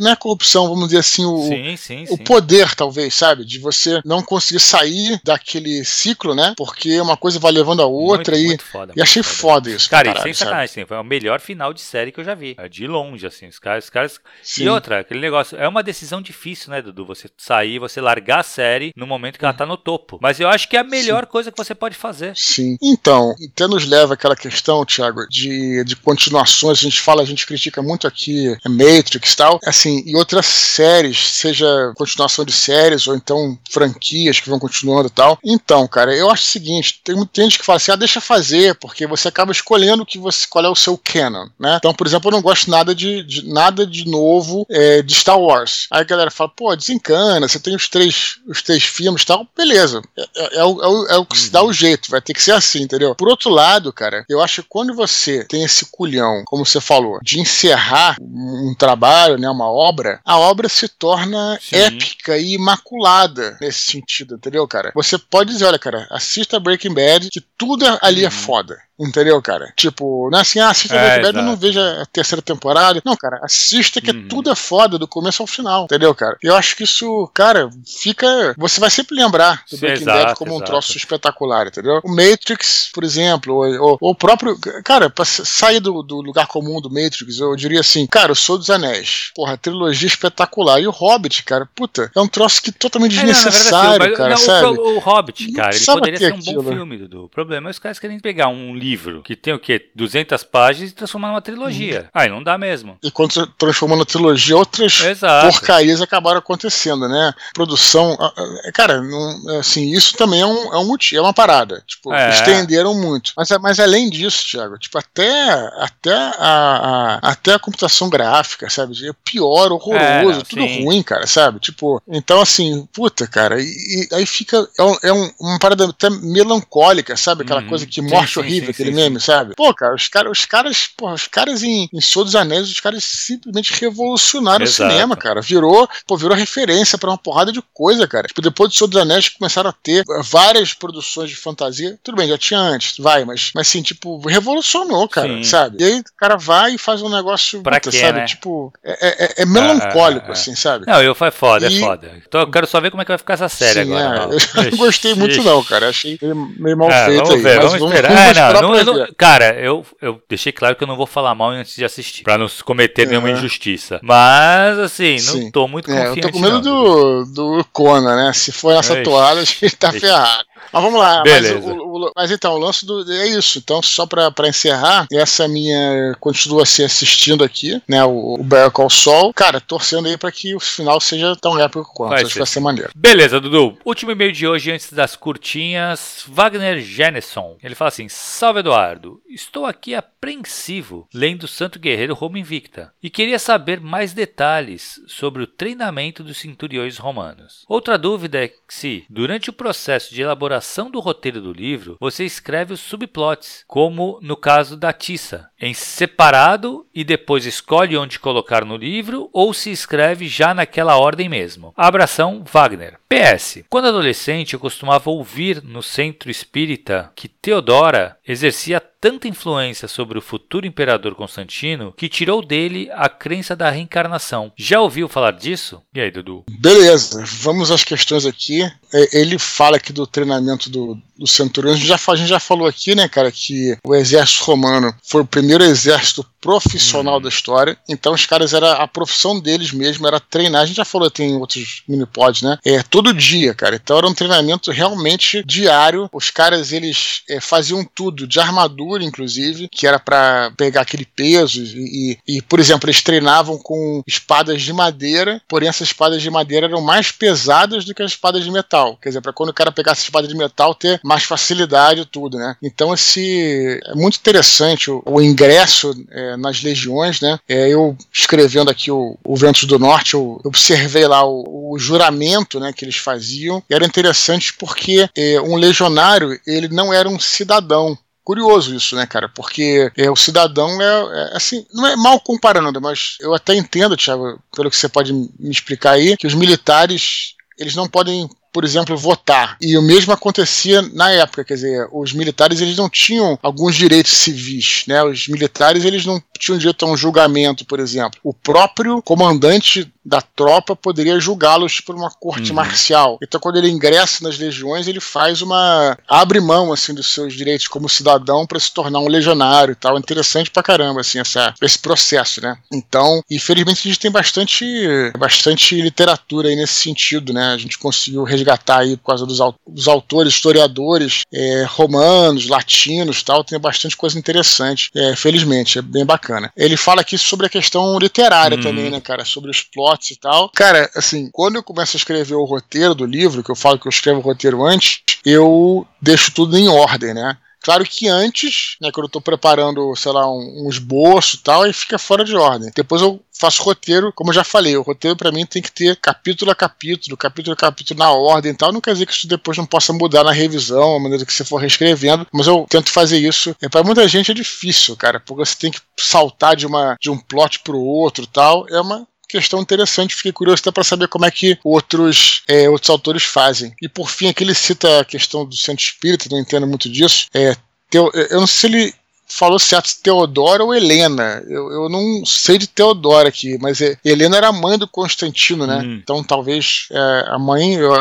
Speaker 1: Não é corrupção, vamos dizer assim, o, sim, sim, o poder, talvez, sabe? De você não conseguir sair daquele ciclo, né? Porque uma coisa vai levando a outra muito, e, muito foda, e achei foda. foda isso.
Speaker 2: Cara, caralho, sem sacanagem, assim, foi o melhor final de série que eu já vi. É de longe, assim. Os caras. Os caras... E outra, aquele negócio. É uma decisão difícil, né, Dudu? Você sair, você largar a série no momento que ela tá no topo. Mas eu acho que é a melhor Sim. coisa que você pode fazer.
Speaker 1: Sim. Então, até nos leva aquela questão, Thiago, de, de continuações. A gente fala, a gente critica muito aqui Matrix e tal. Assim, e outras séries, seja continuação de séries ou então franquias que vão continuando e tal. Então, cara, eu acho o seguinte: tem muita gente que fala assim, ah, deixa fazer, porque você acaba escolhendo que você, qual é o seu canon, né? Então, por exemplo, eu não gosto nada de, de nada de novo é, de Star Wars. Aí a galera fala, pô, desencana, você tem os três, os três filmes e tal, beleza. É, é, é, o, é, o, é que se dá o jeito, vai ter que ser assim, entendeu? Por outro lado, cara, eu acho que quando você tem esse culhão, como você falou, de encerrar um trabalho, né, uma obra, a obra se torna Sim épica e imaculada nesse sentido, entendeu, cara? Você pode dizer, olha, cara, assista Breaking Bad, que tudo ali é uhum. foda. Entendeu, cara? Tipo, não é assim, ah, assista é, Breaking Bad e não veja a terceira temporada. Não, cara, assista que uhum. tudo é foda, do começo ao final. Entendeu, cara? E eu acho que isso, cara, fica. Você vai sempre lembrar do Sim, Breaking exato, Bad como exato. um troço espetacular, entendeu? O Matrix, por exemplo, ou, o próprio. Cara, pra sair do, do, lugar comum do Matrix, eu diria assim, cara, eu sou dos Anéis. Porra, trilogia espetacular. E o Hobbit, cara, puta, é um troço que totalmente é, desnecessário, não, verdade, cara, não, sabe?
Speaker 2: O, o Hobbit, cara, ele poderia ser um aquilo. bom filme, Dudu. O problema é os caras querem pegar um livro livro que tem o quê? 200 páginas e transformar numa trilogia. Hum. Aí não dá mesmo.
Speaker 1: E quando você transforma numa trilogia, outras Exato. porcarias acabaram acontecendo, né? Produção. Cara, não, assim, isso também é um, é um motivo, é uma parada. Tipo, é. estenderam muito. Mas, mas além disso, Thiago, tipo, até, até, a, a até a computação gráfica, sabe? É pior, horroroso, é, não, tudo sim. ruim, cara, sabe? Tipo, então assim, puta, cara, e, e aí fica. É, um, é um, uma parada até melancólica, sabe? Aquela uhum. coisa que morte sim, horrível, sim, aquele meme, sabe? Pô, cara, os, cara, os caras, porra, os caras em, em Senhor dos Anéis, os caras simplesmente revolucionaram Exato. o cinema, cara. Virou, pô, virou referência para uma porrada de coisa, cara. Tipo, depois do Senhor dos Anéis começaram a ter várias produções de fantasia. Tudo bem, já tinha antes, vai, mas, mas assim, tipo, revolucionou, cara, Sim. sabe? E aí o cara vai e faz um negócio,
Speaker 2: pra puta, quê,
Speaker 1: sabe?
Speaker 2: Né?
Speaker 1: Tipo, é, é, é melancólico, ah, assim, sabe?
Speaker 2: Não, eu foi foda, é e... é foda. Então eu quero só ver como é que vai ficar essa série Sim, agora.
Speaker 1: É, eu não gostei muito, não, cara. Achei meio mal ah, feito
Speaker 2: vamos
Speaker 1: aí.
Speaker 2: Ver, vamos, vamos esperar. Vamos é, não, não, não, cara, eu, eu deixei claro que eu não vou falar mal antes de assistir, pra não cometer nenhuma uhum. injustiça. Mas, assim, não Sim. tô muito confiante. É, eu tô
Speaker 1: com medo do, do Conan, né? Se for nessa Eixe. toalha, a gente tá ferrado. Mas vamos lá.
Speaker 2: Beleza.
Speaker 1: Mas, o, o, mas então, o lance do, é isso. Então, só pra, pra encerrar, essa minha. Continua se assistindo aqui, né? O, o Better Call Sol. Cara, torcendo aí pra que o final seja tão épico quanto. Vai Acho que vai ser maneiro.
Speaker 2: Beleza, Dudu. Último e-mail de hoje, antes das curtinhas. Wagner Geneson. Ele fala assim: Salve Eduardo. Estou aqui apreensivo lendo Santo Guerreiro Roma Invicta e queria saber mais detalhes sobre o treinamento dos centuriões romanos. Outra dúvida é se, durante o processo de elaboração do roteiro do livro, você escreve os subplots, como no caso da Tissa, em separado e depois escolhe onde colocar no livro ou se escreve já naquela ordem mesmo. Abração, Wagner. PS. Quando adolescente, eu costumava ouvir no centro espírita que Teodora exercia tanta influência sobre o futuro imperador Constantino que tirou dele a crença da reencarnação. Já ouviu falar disso? E aí, Dudu?
Speaker 1: Beleza, vamos às questões aqui. É, ele fala aqui do treinamento do, do centurião. A gente, já, a gente já falou aqui, né, cara, que o exército romano foi o primeiro exército profissional uhum. da história. Então os caras era a profissão deles mesmo era treinar. A gente já falou tem outros minipods, né? É todo dia, cara. Então era um treinamento realmente diário. Os caras eles é, faziam tudo de armadura, inclusive, que era para pegar aquele peso e, e, e, por exemplo, eles treinavam com espadas de madeira. Porém essas espadas de madeira eram mais pesadas do que as espadas de metal. Quer dizer, para quando o cara pegasse espada de metal ter mais facilidade e tudo, né? Então esse é muito interessante o, o ingresso é, nas legiões, né? É, eu escrevendo aqui o, o Ventos do Norte, eu observei lá o, o, juramento, né, que eles faziam. Era interessante porque é, um legionário ele não era um cidadão, curioso isso, né, cara? Porque é, o cidadão é, é, assim, não é mal comparando, mas eu até entendo, Thiago, pelo que você pode me explicar aí, que os militares eles não podem por exemplo, votar. E o mesmo acontecia na época, quer dizer, os militares eles não tinham alguns direitos civis, né? Os militares eles não tinham direito a um julgamento, por exemplo. O próprio comandante da tropa poderia julgá-los por uma corte uhum. marcial. Então, quando ele ingressa nas legiões, ele faz uma abre mão assim dos seus direitos como cidadão para se tornar um legionário e tal. Interessante pra caramba assim essa, esse processo, né? Então, infelizmente a gente tem bastante bastante literatura aí nesse sentido, né? A gente conseguiu resgatar aí por causa dos, dos autores, historiadores é, romanos, latinos, tal. Tem bastante coisa interessante. É, felizmente, é bem bacana. Ele fala aqui sobre a questão literária uhum. também, né, cara? Sobre os plots e tal. Cara, assim, quando eu começo a escrever o roteiro do livro, que eu falo que eu escrevo o roteiro antes, eu deixo tudo em ordem, né? Claro que antes, né, quando eu estou preparando, sei lá, um, um esboço e tal, aí fica fora de ordem. Depois eu faço roteiro, como eu já falei, o roteiro para mim tem que ter capítulo a capítulo, capítulo a capítulo na ordem e tal. Não quer dizer que isso depois não possa mudar na revisão, a maneira que você for reescrevendo, mas eu tento fazer isso. É, para muita gente é difícil, cara, porque você tem que saltar de, uma, de um plot pro outro tal. É uma questão interessante, fiquei curioso até para saber como é que outros, é, outros autores fazem. E por fim, aqui ele cita a questão do centro espírita, não entendo muito disso. É, eu não sei se ele falou certo Teodora ou Helena. Eu, eu não sei de Teodora aqui, mas Helena era a mãe do Constantino, né? Hum. Então talvez é, a mãe, eu,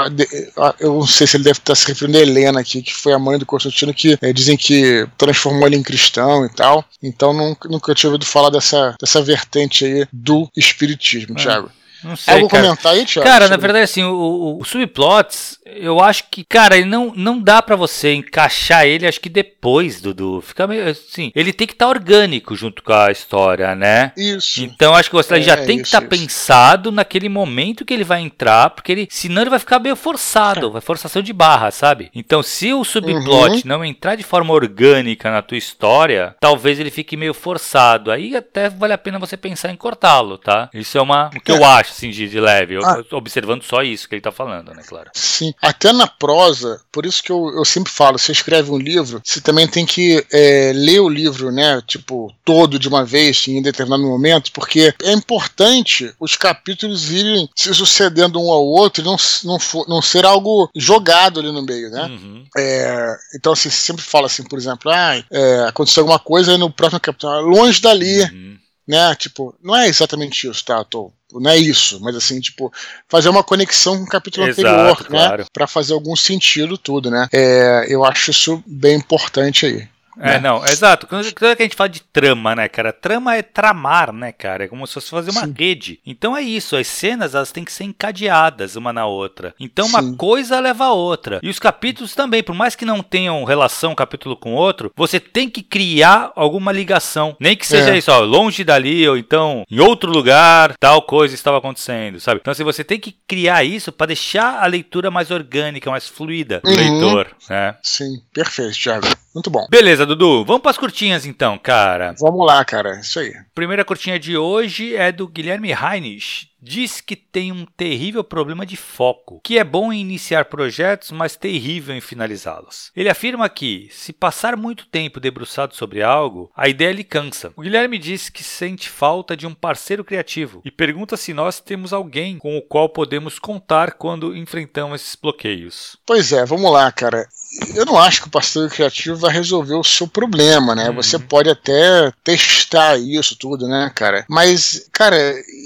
Speaker 1: eu, não sei se ele deve estar se referindo a Helena aqui, que foi a mãe do Constantino que é, dizem que transformou ele em cristão e tal. Então nunca, nunca tinha ouvido falar dessa, dessa vertente aí do espiritismo, é. Thiago.
Speaker 2: Não sei, Algo cara. comentar aí, Thiago? Cara, na verdade, assim, o, o, subplots, eu acho que, cara, ele não, não dá para você encaixar ele, acho que depois, Dudu. Fica meio assim. Ele tem que estar tá orgânico junto com a história, né?
Speaker 1: Isso.
Speaker 2: Então, acho que você é, já tem que estar tá pensado naquele momento que ele vai entrar, porque ele, senão ele vai ficar meio forçado, é. vai forçação de barra, sabe? Então, se o subplot uhum. não entrar de forma orgânica na tua história, talvez ele fique meio forçado. Aí até vale a pena você pensar em cortá-lo, tá? Isso é uma, o que é. eu acho assim, de, de leve. Eu, ah. observando só isso que ele tá falando, né, claro.
Speaker 1: Sim. Até na prosa, por isso que eu, eu sempre falo, você escreve um livro, você também tem que é, ler o livro, né, tipo, todo de uma vez, em determinado momento, porque é importante os capítulos irem se sucedendo um ao outro e não, não, for, não ser algo jogado ali no meio, né? Uhum. É, então, assim, sempre fala assim, por exemplo, ah, é, aconteceu alguma coisa no próximo capítulo, ah, longe dali. Uhum né? Tipo, não é exatamente isso, tá? Tô, não é isso, mas assim, tipo, fazer uma conexão com o capítulo Exato, anterior, né? Claro. Para fazer algum sentido tudo, né? É, eu acho isso bem importante aí.
Speaker 2: É, né? não, exato. Quando, quando a gente fala de trama, né, cara? Trama é tramar, né, cara? É como se fosse fazer uma Sim. rede. Então é isso, as cenas elas têm que ser encadeadas uma na outra. Então Sim. uma coisa leva a outra. E os capítulos também, por mais que não tenham relação um capítulo com o outro, você tem que criar alguma ligação. Nem que seja é. isso, ó, longe dali ou então em outro lugar, tal coisa estava acontecendo, sabe? Então assim, você tem que criar isso para deixar a leitura mais orgânica, mais fluida do uhum. leitor, né?
Speaker 1: Sim, perfeito, Thiago. Muito bom.
Speaker 2: Beleza, Dudu. Vamos para as curtinhas então, cara.
Speaker 1: Vamos lá, cara. Isso aí.
Speaker 2: Primeira curtinha de hoje é do Guilherme Reines. Diz que tem um terrível problema de foco, que é bom em iniciar projetos, mas terrível em finalizá-los. Ele afirma que, se passar muito tempo debruçado sobre algo, a ideia lhe cansa. O Guilherme diz que sente falta de um parceiro criativo e pergunta se nós temos alguém com o qual podemos contar quando enfrentamos esses bloqueios.
Speaker 1: Pois é, vamos lá, cara eu não acho que o parceiro criativo vai resolver o seu problema, né? Uhum. Você pode até testar isso tudo, né, cara? Mas, cara,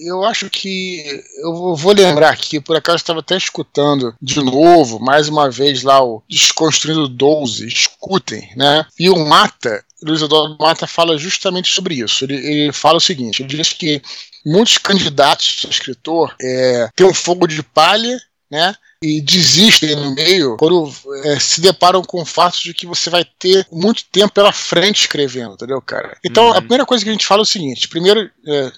Speaker 1: eu acho que eu vou lembrar aqui, por acaso estava até escutando de novo, mais uma vez lá o Desconstruindo 12, escutem, né? E o Mata, Luiz Eduardo Mata fala justamente sobre isso. Ele, ele fala o seguinte: ele diz que muitos candidatos a escritor é, têm um fogo de palha, né? E desistem no meio quando é, se deparam com o fato de que você vai ter muito tempo pela frente escrevendo, entendeu, cara? Então, uhum. a primeira coisa que a gente fala é o seguinte: primeiro, é,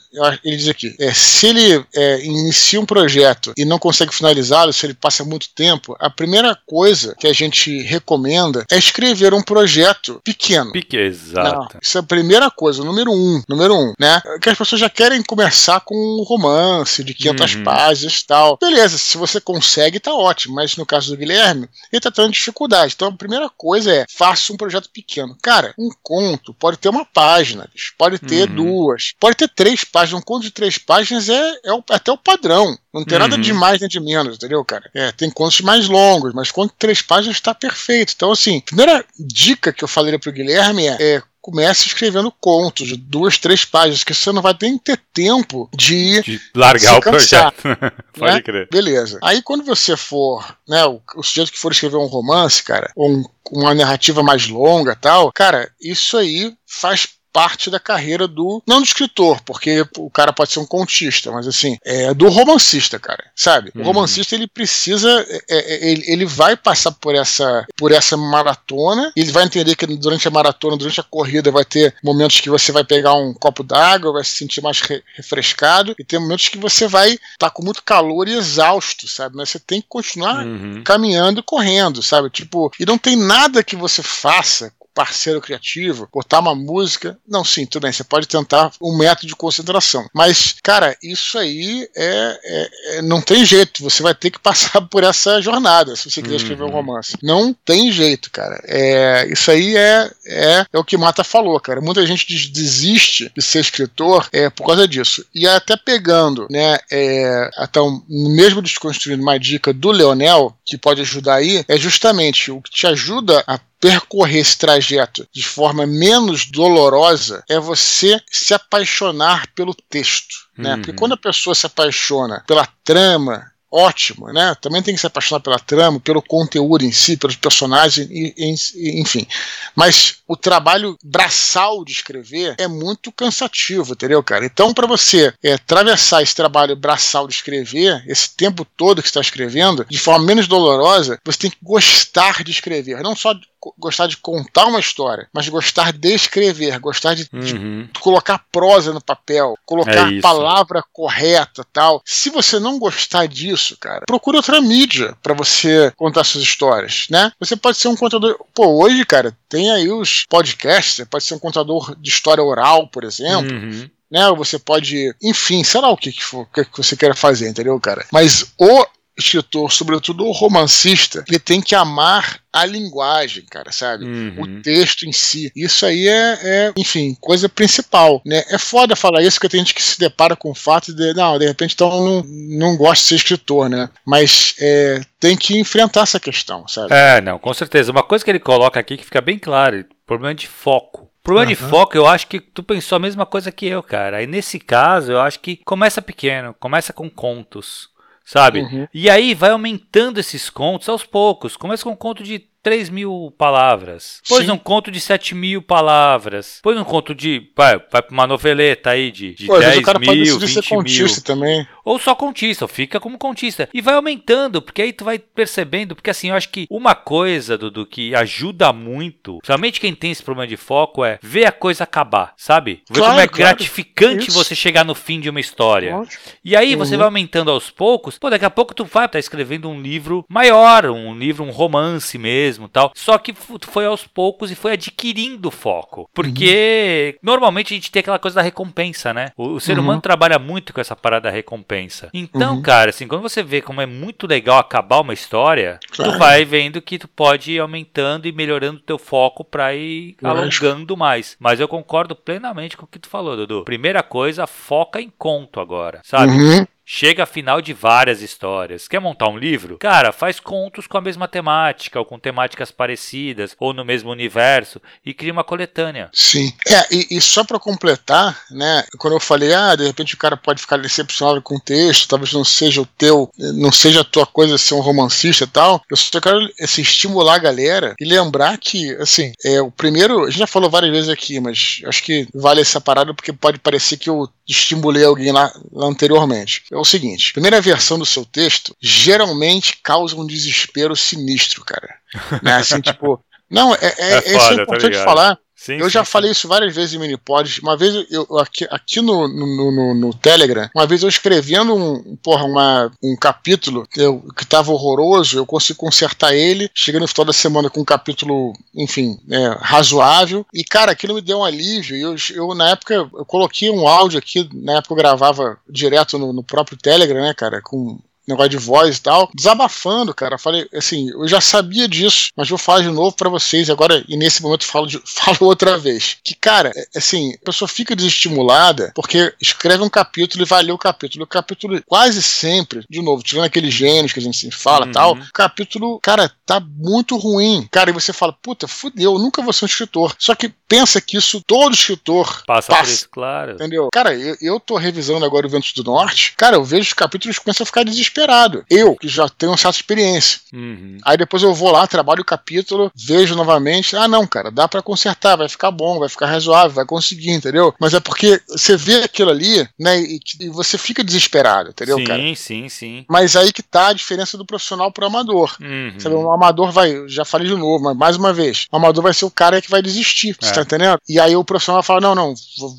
Speaker 1: ele diz aqui, é, se ele é, inicia um projeto e não consegue finalizá-lo, se ele passa muito tempo, a primeira coisa que a gente recomenda é escrever um projeto pequeno.
Speaker 2: Pequeno, exato. Não,
Speaker 1: isso é a primeira coisa, número um, número um, né? Que as pessoas já querem começar com um romance de 500 uhum. páginas e tal. Beleza, se você consegue, tá ótimo, mas no caso do Guilherme, ele tá tendo dificuldade. Então a primeira coisa é, faça um projeto pequeno. Cara, um conto pode ter uma página, pode ter uhum. duas, pode ter três páginas. Um conto de três páginas é, é, até o padrão. Não tem uhum. nada de mais nem de menos, entendeu, cara? É, tem contos mais longos, mas conto de três páginas está perfeito. Então, assim, a primeira dica que eu falaria pro Guilherme é, é comece escrevendo contos de duas, três páginas, que você não vai nem ter tempo de,
Speaker 2: de largar o projeto. Pode
Speaker 1: né? crer. Beleza. Aí quando você for, né, o, o sujeito que for escrever um romance, cara, ou um, uma narrativa mais longa tal, cara, isso aí faz parte da carreira do. Não do escritor, porque o cara pode ser um contista, mas assim, é do romancista, cara. Sabe? Uhum. O romancista ele precisa. É, é, ele, ele vai passar por essa, por essa maratona, ele vai entender que durante a maratona, durante a corrida, vai ter momentos que você vai pegar um copo d'água, vai se sentir mais re refrescado, e tem momentos que você vai estar tá com muito calor e exausto, sabe? Mas você tem que continuar uhum. caminhando e correndo, sabe? Tipo, e não tem nada que você faça parceiro criativo, botar uma música. Não, sim, tudo bem, você pode tentar um método de concentração. Mas, cara, isso aí é, é, é não tem jeito. Você vai ter que passar por essa jornada se você quiser escrever um uhum. romance. Não tem jeito, cara. É, isso aí é, é, é o que Mata falou, cara. Muita gente desiste de ser escritor é, por causa disso. E até pegando, né, é, então, mesmo desconstruindo uma dica do Leonel, que pode ajudar aí, é justamente o que te ajuda a percorrer esse trajeto de forma menos dolorosa é você se apaixonar pelo texto. Né? Uhum. Porque quando a pessoa se apaixona pela trama, ótimo, né? Também tem que se apaixonar pela trama, pelo conteúdo em si, pelos personagens, enfim. Mas o trabalho braçal de escrever é muito cansativo, entendeu, cara? Então, para você é, atravessar esse trabalho braçal de escrever, esse tempo todo que está escrevendo, de forma menos dolorosa, você tem que gostar de escrever, não só gostar de contar uma história, mas gostar de escrever, gostar de, uhum. de colocar prosa no papel, colocar é a palavra correta, tal. Se você não gostar disso, cara, procure outra mídia para você contar suas histórias, né? Você pode ser um contador, pô, hoje, cara, tem aí os podcasts, você pode ser um contador de história oral, por exemplo. Uhum né? Você pode, enfim, sei lá o que, que, for, que você queira fazer, entendeu, cara? Mas o escritor, sobretudo o romancista, ele tem que amar a linguagem, cara, sabe? Uhum. O texto em si. Isso aí é, é, enfim, coisa principal, né? É foda falar isso, porque tem gente que se depara com o fato de, não, de repente então não, não gosta de ser escritor, né? Mas é, tem que enfrentar essa questão, sabe?
Speaker 2: É, não, com certeza. Uma coisa que ele coloca aqui que fica bem claro, problema de foco. Problema uhum. de foco, eu acho que tu pensou a mesma coisa que eu, cara. Aí nesse caso, eu acho que começa pequeno, começa com contos sabe? Uhum. E aí vai aumentando esses contos aos poucos. Começa com um conto de 3 mil palavras. Pois um conto de 7 mil palavras. Pois um conto de. Vai, vai pra uma noveleta aí de, de Pô, 10 o cara mil, pode 20 ser contista
Speaker 1: mil. também.
Speaker 2: Ou só contista, ou fica como contista. E vai aumentando, porque aí tu vai percebendo. Porque assim, eu acho que uma coisa, Dudu, que ajuda muito, principalmente quem tem esse problema de foco, é ver a coisa acabar, sabe? Ver claro, como é claro. gratificante Isso. você chegar no fim de uma história. Lógico. E aí uhum. você vai aumentando aos poucos. Pô, daqui a pouco tu vai estar tá escrevendo um livro maior, um livro, um romance mesmo tal. Só que foi aos poucos e foi adquirindo foco. Porque uhum. normalmente a gente tem aquela coisa da recompensa, né? O, o ser uhum. humano trabalha muito com essa parada da recompensa. Então, uhum. cara, assim, quando você vê como é muito legal acabar uma história, claro. tu vai vendo que tu pode ir aumentando e melhorando o teu foco pra ir alongando mais. Mas eu concordo plenamente com o que tu falou, Dudu. Primeira coisa, foca em conto agora, sabe? Uhum. Chega a final de várias histórias. Quer montar um livro? Cara, faz contos com a mesma temática, ou com temáticas parecidas, ou no mesmo universo, e cria uma coletânea.
Speaker 1: Sim. É, e, e só para completar, né, quando eu falei, ah, de repente o cara pode ficar decepcionado com o texto, talvez não seja o teu, não seja a tua coisa ser um romancista e tal, eu só quero assim, estimular a galera e lembrar que, assim, é, o primeiro, a gente já falou várias vezes aqui, mas acho que vale essa parada porque pode parecer que eu estimulei alguém lá, lá anteriormente é o seguinte: primeira versão do seu texto geralmente causa um desespero sinistro, cara. Né? Assim, tipo. Não, é, é, é, foda, isso é importante falar. Sim, eu sim, já sim. falei isso várias vezes em minipods. Uma vez eu aqui, aqui no, no, no, no, Telegram, uma vez eu escrevendo um, porra, uma, um capítulo que, eu, que tava horroroso, eu consegui consertar ele. Cheguei no final da semana com um capítulo, enfim, é, razoável. E, cara, aquilo me deu um alívio. Eu, eu, na época, eu coloquei um áudio aqui, na época eu gravava direto no, no próprio Telegram, né, cara, com negócio de voz e tal, desabafando, cara. Falei, assim, eu já sabia disso, mas vou falar de novo para vocês agora, e nesse momento falo, de, falo outra vez. Que, cara, é, assim, a pessoa fica desestimulada porque escreve um capítulo e vai ler o capítulo. O capítulo, quase sempre, de novo, tirando aqueles gênios que a gente fala uhum. tal, o capítulo, cara, tá muito ruim. Cara, e você fala, puta, fudeu, eu nunca vou ser um escritor. Só que pensa que isso todo escritor
Speaker 2: passa, passa por isso, claro.
Speaker 1: Entendeu? Cara, eu, eu tô revisando agora o Ventos do Norte. Cara, eu vejo os capítulos e começam a ficar desesperado. Eu, que já tenho uma certa experiência. Uhum. Aí depois eu vou lá, trabalho o capítulo, vejo novamente. Ah, não, cara, dá para consertar, vai ficar bom, vai ficar razoável, vai conseguir, entendeu? Mas é porque você vê aquilo ali, né, e, e você fica desesperado, entendeu,
Speaker 2: sim,
Speaker 1: cara?
Speaker 2: Sim, sim, sim.
Speaker 1: Mas aí que tá a diferença do profissional pro amador. Uhum. Sabe, o amador vai, já falei de novo, mas mais uma vez, o amador vai ser o cara que vai desistir. É. Tá entendendo? E aí o profissional fala: não, não,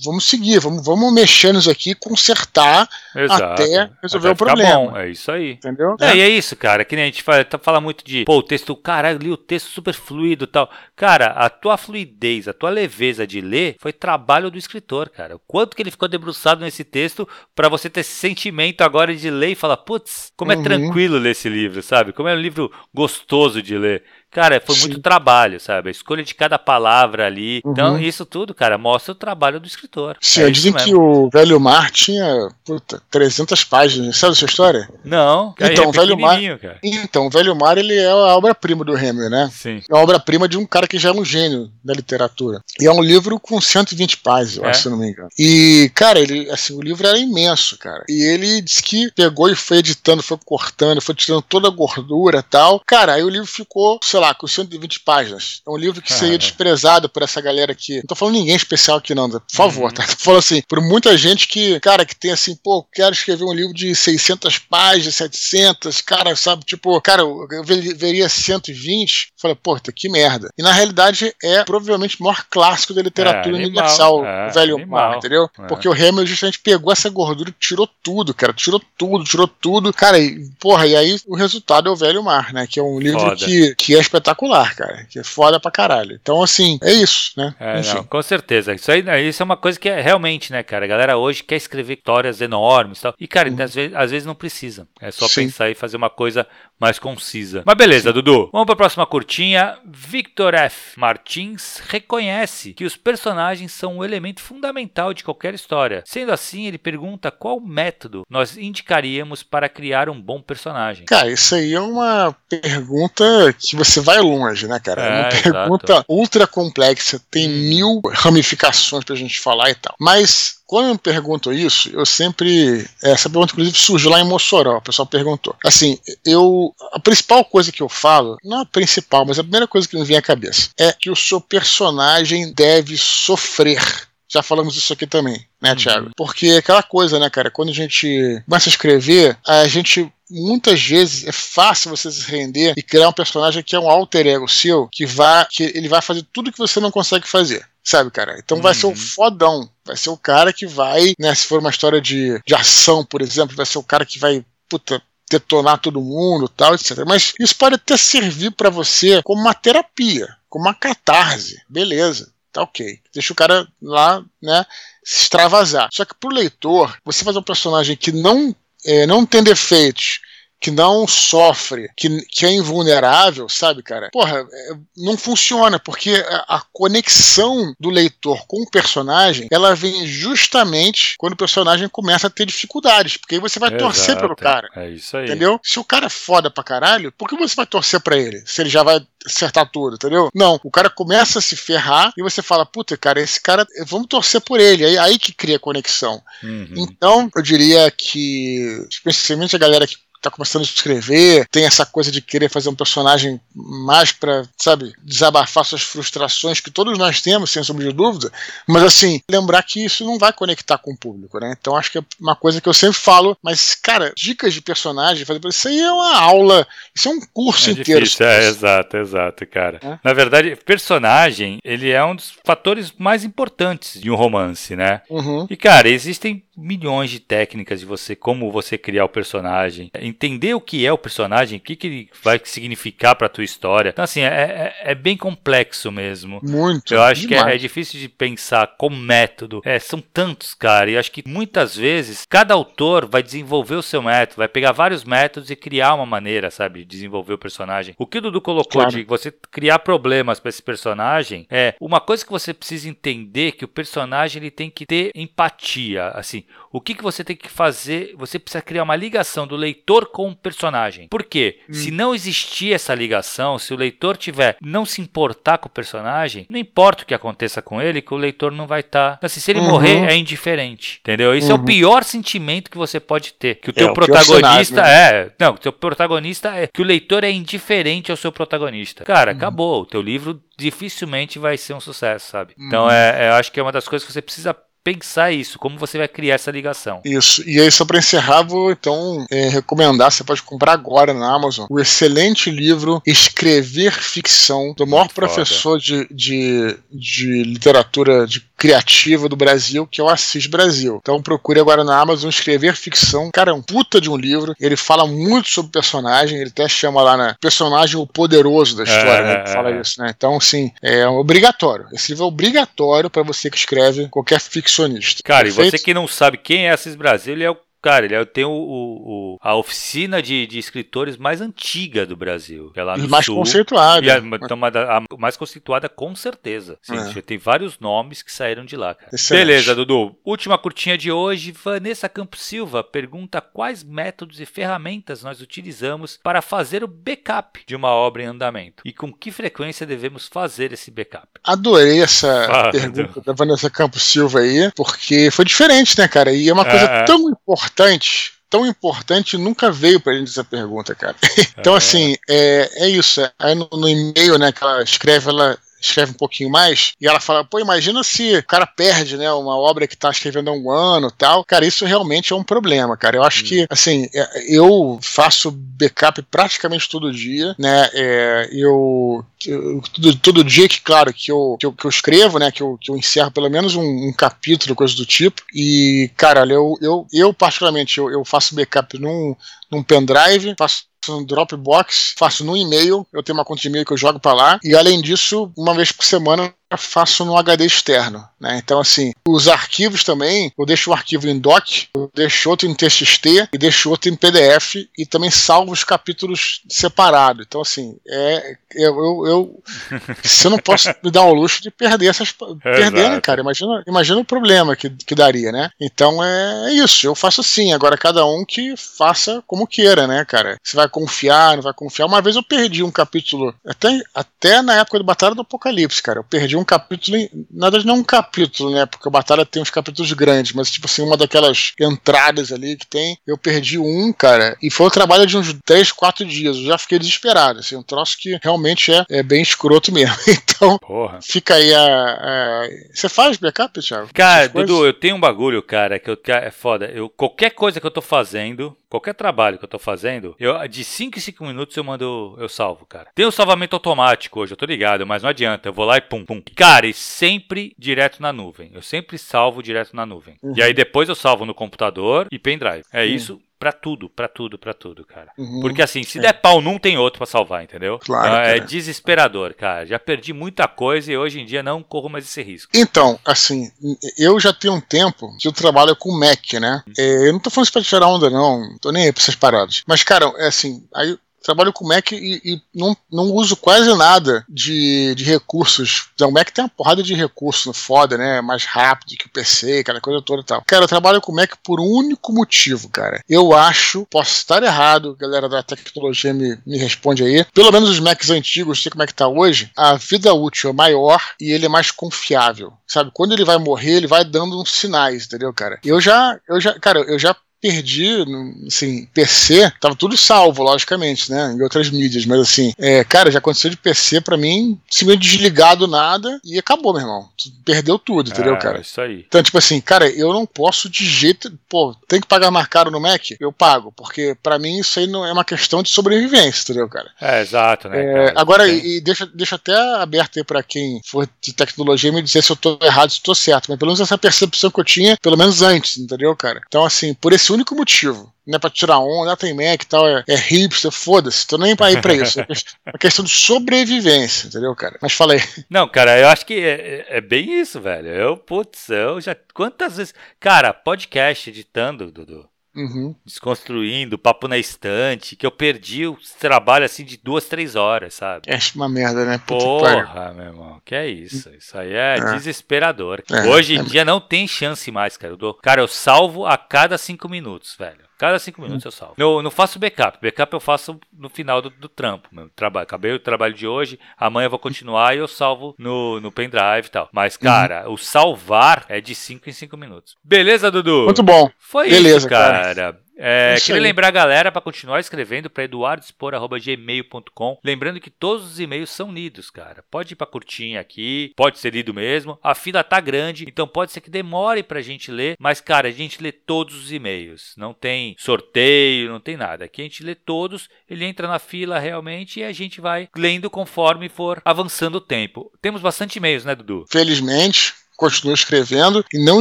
Speaker 1: vamos seguir, vamos, vamos mexer nisso aqui, consertar Exato. até resolver até o problema.
Speaker 2: Bom. É isso isso aí.
Speaker 1: Entendeu?
Speaker 2: É, e é isso, cara. Que nem a gente fala, tá, fala muito de, pô, o texto, caralho, li o texto super fluido e tal. Cara, a tua fluidez, a tua leveza de ler foi trabalho do escritor, cara. O quanto que ele ficou debruçado nesse texto para você ter esse sentimento agora de ler e falar, putz, como é
Speaker 1: Uhum.
Speaker 2: tranquilo ler esse livro, sabe? Como é um livro gostoso de ler. Cara, foi muito
Speaker 1: Sim.
Speaker 2: trabalho, sabe? A escolha de cada palavra ali. Então,
Speaker 1: Uhum.
Speaker 2: isso tudo, cara, mostra o trabalho do escritor.
Speaker 1: Sim,
Speaker 2: É
Speaker 1: dizem que o Velho Mar tinha, puta, 300 páginas. Sabe essa história?
Speaker 2: Não, cara,
Speaker 1: Então,
Speaker 2: é
Speaker 1: o Velho Mar-
Speaker 2: cara.
Speaker 1: Então, o Velho Mar, ele é a obra-prima do Hammer, né?
Speaker 2: Sim.
Speaker 1: É a obra-prima de um cara que já é um gênio da literatura. E é um livro com 120 páginas, eu
Speaker 2: É?
Speaker 1: acho, se eu não me engano. E, cara, ele, assim, o livro era imenso, cara. E ele disse que pegou e foi editando, foi cortando, foi tirando toda a gordura e tal. Cara, aí o livro ficou, sei lá, com 120 páginas. É um livro que seria desprezado por essa galera aqui. Não tô falando ninguém especial aqui, não, por favor,
Speaker 2: Uhum.
Speaker 1: tá? Tô falando assim, por muita gente que, cara, que tem assim, pô, quero escrever um livro de 600 páginas, 700, cara, sabe? Tipo, cara, eu ve- veria 120, falei, pô, que merda. E na realidade é provavelmente o maior clássico da literatura
Speaker 2: É,
Speaker 1: universal,
Speaker 2: é,
Speaker 1: o Velho
Speaker 2: animal.
Speaker 1: Mar, entendeu?
Speaker 2: É.
Speaker 1: Porque o Hamilton justamente pegou essa gordura e tirou tudo, cara, tirou tudo, tirou tudo. Cara, e, porra, e aí o resultado é o Velho Mar, né? Que é um livro
Speaker 2: Foda.
Speaker 1: que, que é espetacular, cara, que é foda pra caralho. Então, assim, é isso, né?
Speaker 2: É, não, com certeza. Isso aí né, isso é uma coisa que é realmente, né, cara? A galera hoje quer escrever histórias enormes e tal. E, cara, às, vezes, às vezes não precisa. É só
Speaker 1: Uhum. Sim.
Speaker 2: pensar e fazer uma coisa mais concisa. Mas beleza, Dudu. Vamos pra próxima curtinha. Victor F. Martins reconhece que os personagens são um elemento fundamental de qualquer história. Sendo assim, ele pergunta qual método nós indicaríamos para criar um bom personagem.
Speaker 1: Cara, isso aí é uma pergunta que você vai longe, né, cara? É uma
Speaker 2: É,
Speaker 1: pergunta ultra complexa, tem mil ramificações pra gente falar e tal. Mas quando me perguntam isso, eu sempre. Essa pergunta, inclusive, surgiu lá em Mossoró, o pessoal perguntou. Assim, eu. A principal coisa que eu falo, não a principal, mas a primeira coisa que me vem à cabeça, é que o seu personagem deve sofrer. Já falamos isso aqui também, né,
Speaker 2: Uhum.
Speaker 1: Thiago? Porque é aquela coisa, né, cara? Quando a gente começa a escrever, a gente muitas vezes é fácil você se render e criar um personagem que é um alter ego seu, que vai, que ele vai fazer tudo que você não consegue fazer. Sabe, cara? Então vai ser o
Speaker 2: Uhum.
Speaker 1: fodão. Vai ser o cara que vai, né? Se for uma história de, de ação, por exemplo, vai ser o cara que vai, puta, detonar todo mundo tal, etc. Mas isso pode até servir pra você como uma terapia, como uma catarse. Beleza, tá ok. Deixa o cara lá, né? Se extravasar. Só que pro leitor, você fazer um personagem que não, é, não tem defeitos, que não sofre, que, que é invulnerável, sabe, cara? Porra, é, não funciona, porque a, a conexão do leitor com o personagem, ela vem justamente quando o personagem começa a ter dificuldades, porque aí você vai torcer
Speaker 2: Exato.
Speaker 1: pelo cara.
Speaker 2: É isso aí.
Speaker 1: Entendeu? Se o cara é foda pra caralho, por que você vai torcer pra ele? Se ele já vai acertar tudo, entendeu? Não, o cara começa a se ferrar e você fala, puta, cara, esse cara, vamos torcer por ele. Aí, aí que cria conexão.
Speaker 2: Uhum.
Speaker 1: Então, eu diria que, especialmente a galera que tá começando a escrever, tem essa coisa de querer fazer um personagem mais pra, sabe, desabafar suas frustrações que todos nós temos, sem sombra de dúvida, mas assim, lembrar que isso não vai conectar com o público, né? Então acho que é uma coisa que eu sempre falo, mas cara, dicas de personagem, fazer isso aí é uma aula, isso é um curso
Speaker 2: É
Speaker 1: inteiro.
Speaker 2: difícil, é, exato, exato, cara.
Speaker 1: É.
Speaker 2: Na verdade, personagem, ele é um dos fatores mais importantes de um romance, né?
Speaker 1: Uhum.
Speaker 2: E, cara, existem milhões de técnicas de você, como você criar o personagem, entender o que é o personagem, o que, que ele vai significar pra tua história. Então, assim, é, é, é bem complexo mesmo.
Speaker 1: Muito.
Speaker 2: Eu acho que é,
Speaker 1: demais.
Speaker 2: é difícil de pensar como método. É, são tantos, cara. E acho que muitas vezes cada autor vai desenvolver o seu método, vai pegar vários métodos e criar uma maneira, sabe, de desenvolver o personagem. O que o Dudu colocou
Speaker 1: Claro.
Speaker 2: de você criar problemas para esse personagem é uma coisa que você precisa entender que o personagem ele tem que ter empatia, assim. O que, que você tem que fazer? Você precisa criar uma ligação do leitor com o personagem. Por quê?
Speaker 1: Hum.
Speaker 2: Se não existir essa ligação, se o leitor tiver não se importar com o personagem, não importa o que aconteça com ele, que o leitor não vai estar. assim, se ele
Speaker 1: Uhum.
Speaker 2: morrer, é indiferente. Entendeu? Isso é o
Speaker 1: Uhum.
Speaker 2: pior sentimento que você pode ter. Que o teu
Speaker 1: o pior
Speaker 2: protagonista
Speaker 1: cenário,
Speaker 2: é. Não, o teu protagonista é. Que o leitor é indiferente ao seu protagonista. Cara,
Speaker 1: Uhum.
Speaker 2: acabou. O teu livro dificilmente vai ser um sucesso, sabe?
Speaker 1: Uhum.
Speaker 2: Então, é, é, eu acho que é uma das coisas que você precisa pensar isso, como você vai criar essa ligação.
Speaker 1: Isso. E aí, só para encerrar, vou então é, recomendar, você pode comprar agora na Amazon, o excelente livro Escrever Ficção, do maior Muito professor de, de, de literatura de criativa do Brasil, que é o Assis Brasil. Então procure agora na Amazon Escrever Ficção. Cara, é um puta de um livro. Ele fala muito sobre personagem, ele até chama lá na personagem o poderoso da história, é, né? Fala é. isso, né? Então, assim, é obrigatório. Esse livro é obrigatório para você que escreve qualquer ficcionista.
Speaker 2: Cara, Perfeito? e você que não sabe quem é Assis Brasil, ele é o Cara, ele tem o, o, a oficina de, de escritores mais antiga do Brasil.
Speaker 1: É lá no mais sul, conceituada.
Speaker 2: E a, então, a, a, mais conceituada, com certeza. Sim, é. tem vários nomes que saíram de lá, cara. Beleza, Dudu. Última curtinha de hoje. Vanessa Campos Silva pergunta quais métodos e ferramentas nós utilizamos para fazer o backup de uma obra em andamento. E com que frequência devemos fazer esse backup?
Speaker 1: Adorei essa ah, pergunta da Vanessa Campos Silva aí, porque foi diferente, né, cara? E é uma coisa é. tão importante importante, tão importante, nunca veio pra gente essa pergunta, cara. então, é. assim, é, é isso. Aí no, no e-mail, né, que ela escreve, ela escreve um pouquinho mais, e ela fala, pô, imagina se o cara perde, né, uma obra que tá escrevendo há um ano tal. Cara, isso realmente é um problema, cara. Eu acho hum. que, assim, é, eu faço backup praticamente todo dia, né, é, eu, eu todo, todo, dia que, claro, que eu, que eu, que eu, escrevo, né, que eu, que eu encerro pelo menos um, um capítulo, coisa do tipo, e, cara, eu, eu, eu particularmente, eu, eu faço backup num, num pendrive, faço no Dropbox, faço no e-mail, eu tenho uma conta de e-mail que eu jogo para lá, e além disso, uma vez por semana faço no HD externo, né? Então, assim, os arquivos também, eu deixo um arquivo em doc, eu deixo outro em TXT e deixo outro em PDF e também salvo os capítulos separados. Então, assim, é, eu, eu, eu se eu não posso me dar o luxo de perder essas, perder, né, cara? Imagina, imagina o problema que, que daria, né? Então é, é isso, eu faço assim. Agora cada um que faça como queira, né, cara? Você vai confiar, não vai confiar. Uma vez eu perdi um capítulo, até, até na época do Batalha do Apocalipse, cara, eu perdi um capítulo, na verdade não um capítulo, né? Porque a batalha tem uns capítulos grandes, mas tipo assim, uma daquelas entradas ali que tem, eu perdi um, cara, e foi um trabalho de uns 3, 4 dias. Eu já fiquei desesperado, assim, um troço que realmente é, é bem escroto mesmo. Então, Porra. fica aí a, Você faz backup, Thiago?
Speaker 2: Cara, Dudu, eu tenho um bagulho, cara, que eu, é foda. Eu, qualquer coisa que eu tô fazendo, qualquer trabalho que eu tô fazendo, eu, de 5 em 5 minutos eu mando, eu salvo, cara. Tem o salvamento automático hoje, eu tô ligado, mas não adianta. Eu vou lá e pum, pum. Cara, e sempre direto na nuvem. Eu sempre salvo direto na nuvem. Uhum. E aí depois eu salvo no computador e pendrive. É uhum. isso para tudo, para tudo, para tudo, cara. Uhum. Porque assim, se é. der pau num, tem outro para salvar, entendeu? Claro. Então, é desesperador, cara. Já perdi muita coisa e hoje em dia não corro mais esse risco.
Speaker 1: Então, assim, eu já tenho um tempo que eu trabalho com Mac, né? Uhum. É, eu não tô falando isso pra tirar onda, não. Tô nem aí pra essas paradas. Mas, cara, é assim, aí trabalho com Mac e, e, não, não uso quase nada de, de recursos. Então, o Mac tem uma porrada de recursos foda, né? Mais rápido que o PC, aquela coisa toda e tal. Cara, eu trabalho com Mac por um único motivo, cara. Eu acho, posso estar errado, galera da tecnologia me, me responde aí. Pelo menos os Macs antigos, sei como é que tá hoje, a vida útil é maior e ele é mais confiável. Sabe? Quando ele vai morrer, ele vai dando uns sinais, entendeu, cara? Eu já, eu já, cara, eu já perdi, assim, PC, tava tudo salvo, logicamente, né, em outras mídias, mas assim, é, cara, já aconteceu de PC para mim, simplesmente desligado nada e acabou, meu irmão. Perdeu tudo, entendeu, é, cara?
Speaker 2: Isso aí.
Speaker 1: Então, tipo assim, cara, eu não posso de jeito, pô, tem que pagar mais caro no Mac? Eu pago, porque para mim isso aí não é uma questão de sobrevivência, entendeu, cara?
Speaker 2: É, exato, né?
Speaker 1: É, agora, e deixa, deixa até aberto aí pra quem for de tecnologia me dizer se eu tô errado, se eu tô certo, mas pelo menos essa percepção que eu tinha, pelo menos antes, entendeu, cara? Então, assim, por esse único motivo. Não é pra tirar onda, tem Mac e tal, é, é hipster, foda-se, tô nem pra ir pra isso. É uma questão de sobrevivência, entendeu, cara? Mas falei.
Speaker 2: Não, cara, eu acho que é, é, bem isso, velho. Eu, putz, eu já. Quantas vezes. Cara, podcast editando, Dudu. Uhum. Desconstruindo, papo na estante, que eu perdi o trabalho assim de duas, três horas, sabe?
Speaker 1: É uma merda, né?
Speaker 2: Puta Porra, meu irmão, que é isso? Isso aí é, é. desesperador. É, Hoje em é... dia não tem chance mais, cara. Eu dou... Cara, eu salvo a cada cinco minutos, velho. Cada cinco minutos eu salvo. Eu não faço backup. Backup eu faço no final do, do trampo. Meu trabalho. Acabei o trabalho de hoje, amanhã eu vou continuar e eu salvo no, no pendrive e tal. Mas, uhum. cara, uhum. o salvar é de 5 em 5 minutos. Beleza, Dudu?
Speaker 1: Muito bom.
Speaker 2: Foi Beleza, isso, cara. cara. É, queria aí. lembrar a galera para continuar escrevendo para eduardespor.gmail.com. Lembrando que todos os e-mails são lidos, cara. Pode ir para curtinha aqui, pode ser lido mesmo. A fila tá grande, então pode ser que demore pra gente ler, mas cara, a gente lê todos os e-mails. Não tem sorteio, não tem nada. Aqui a gente lê todos, ele entra na fila realmente e a gente vai lendo conforme for avançando o tempo. Temos bastante e-mails, né, Dudu?
Speaker 1: Felizmente, continue escrevendo. E não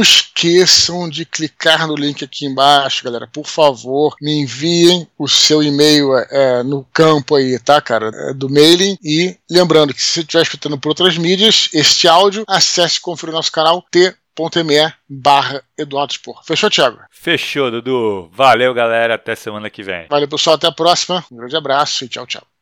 Speaker 1: esqueçam de clicar no link aqui embaixo, galera. Por favor, me enviem o seu e-mail é, no campo aí, tá, cara? É, do mailing. E lembrando que se você estiver escutando por outras mídias, este áudio, acesse e confira o nosso canal t.me barra Eduardo Spor. Fechou, Thiago?
Speaker 2: Fechou, Dudu. Valeu, galera. Até semana que vem.
Speaker 1: Valeu, pessoal. Até a próxima. Um grande abraço e tchau, tchau.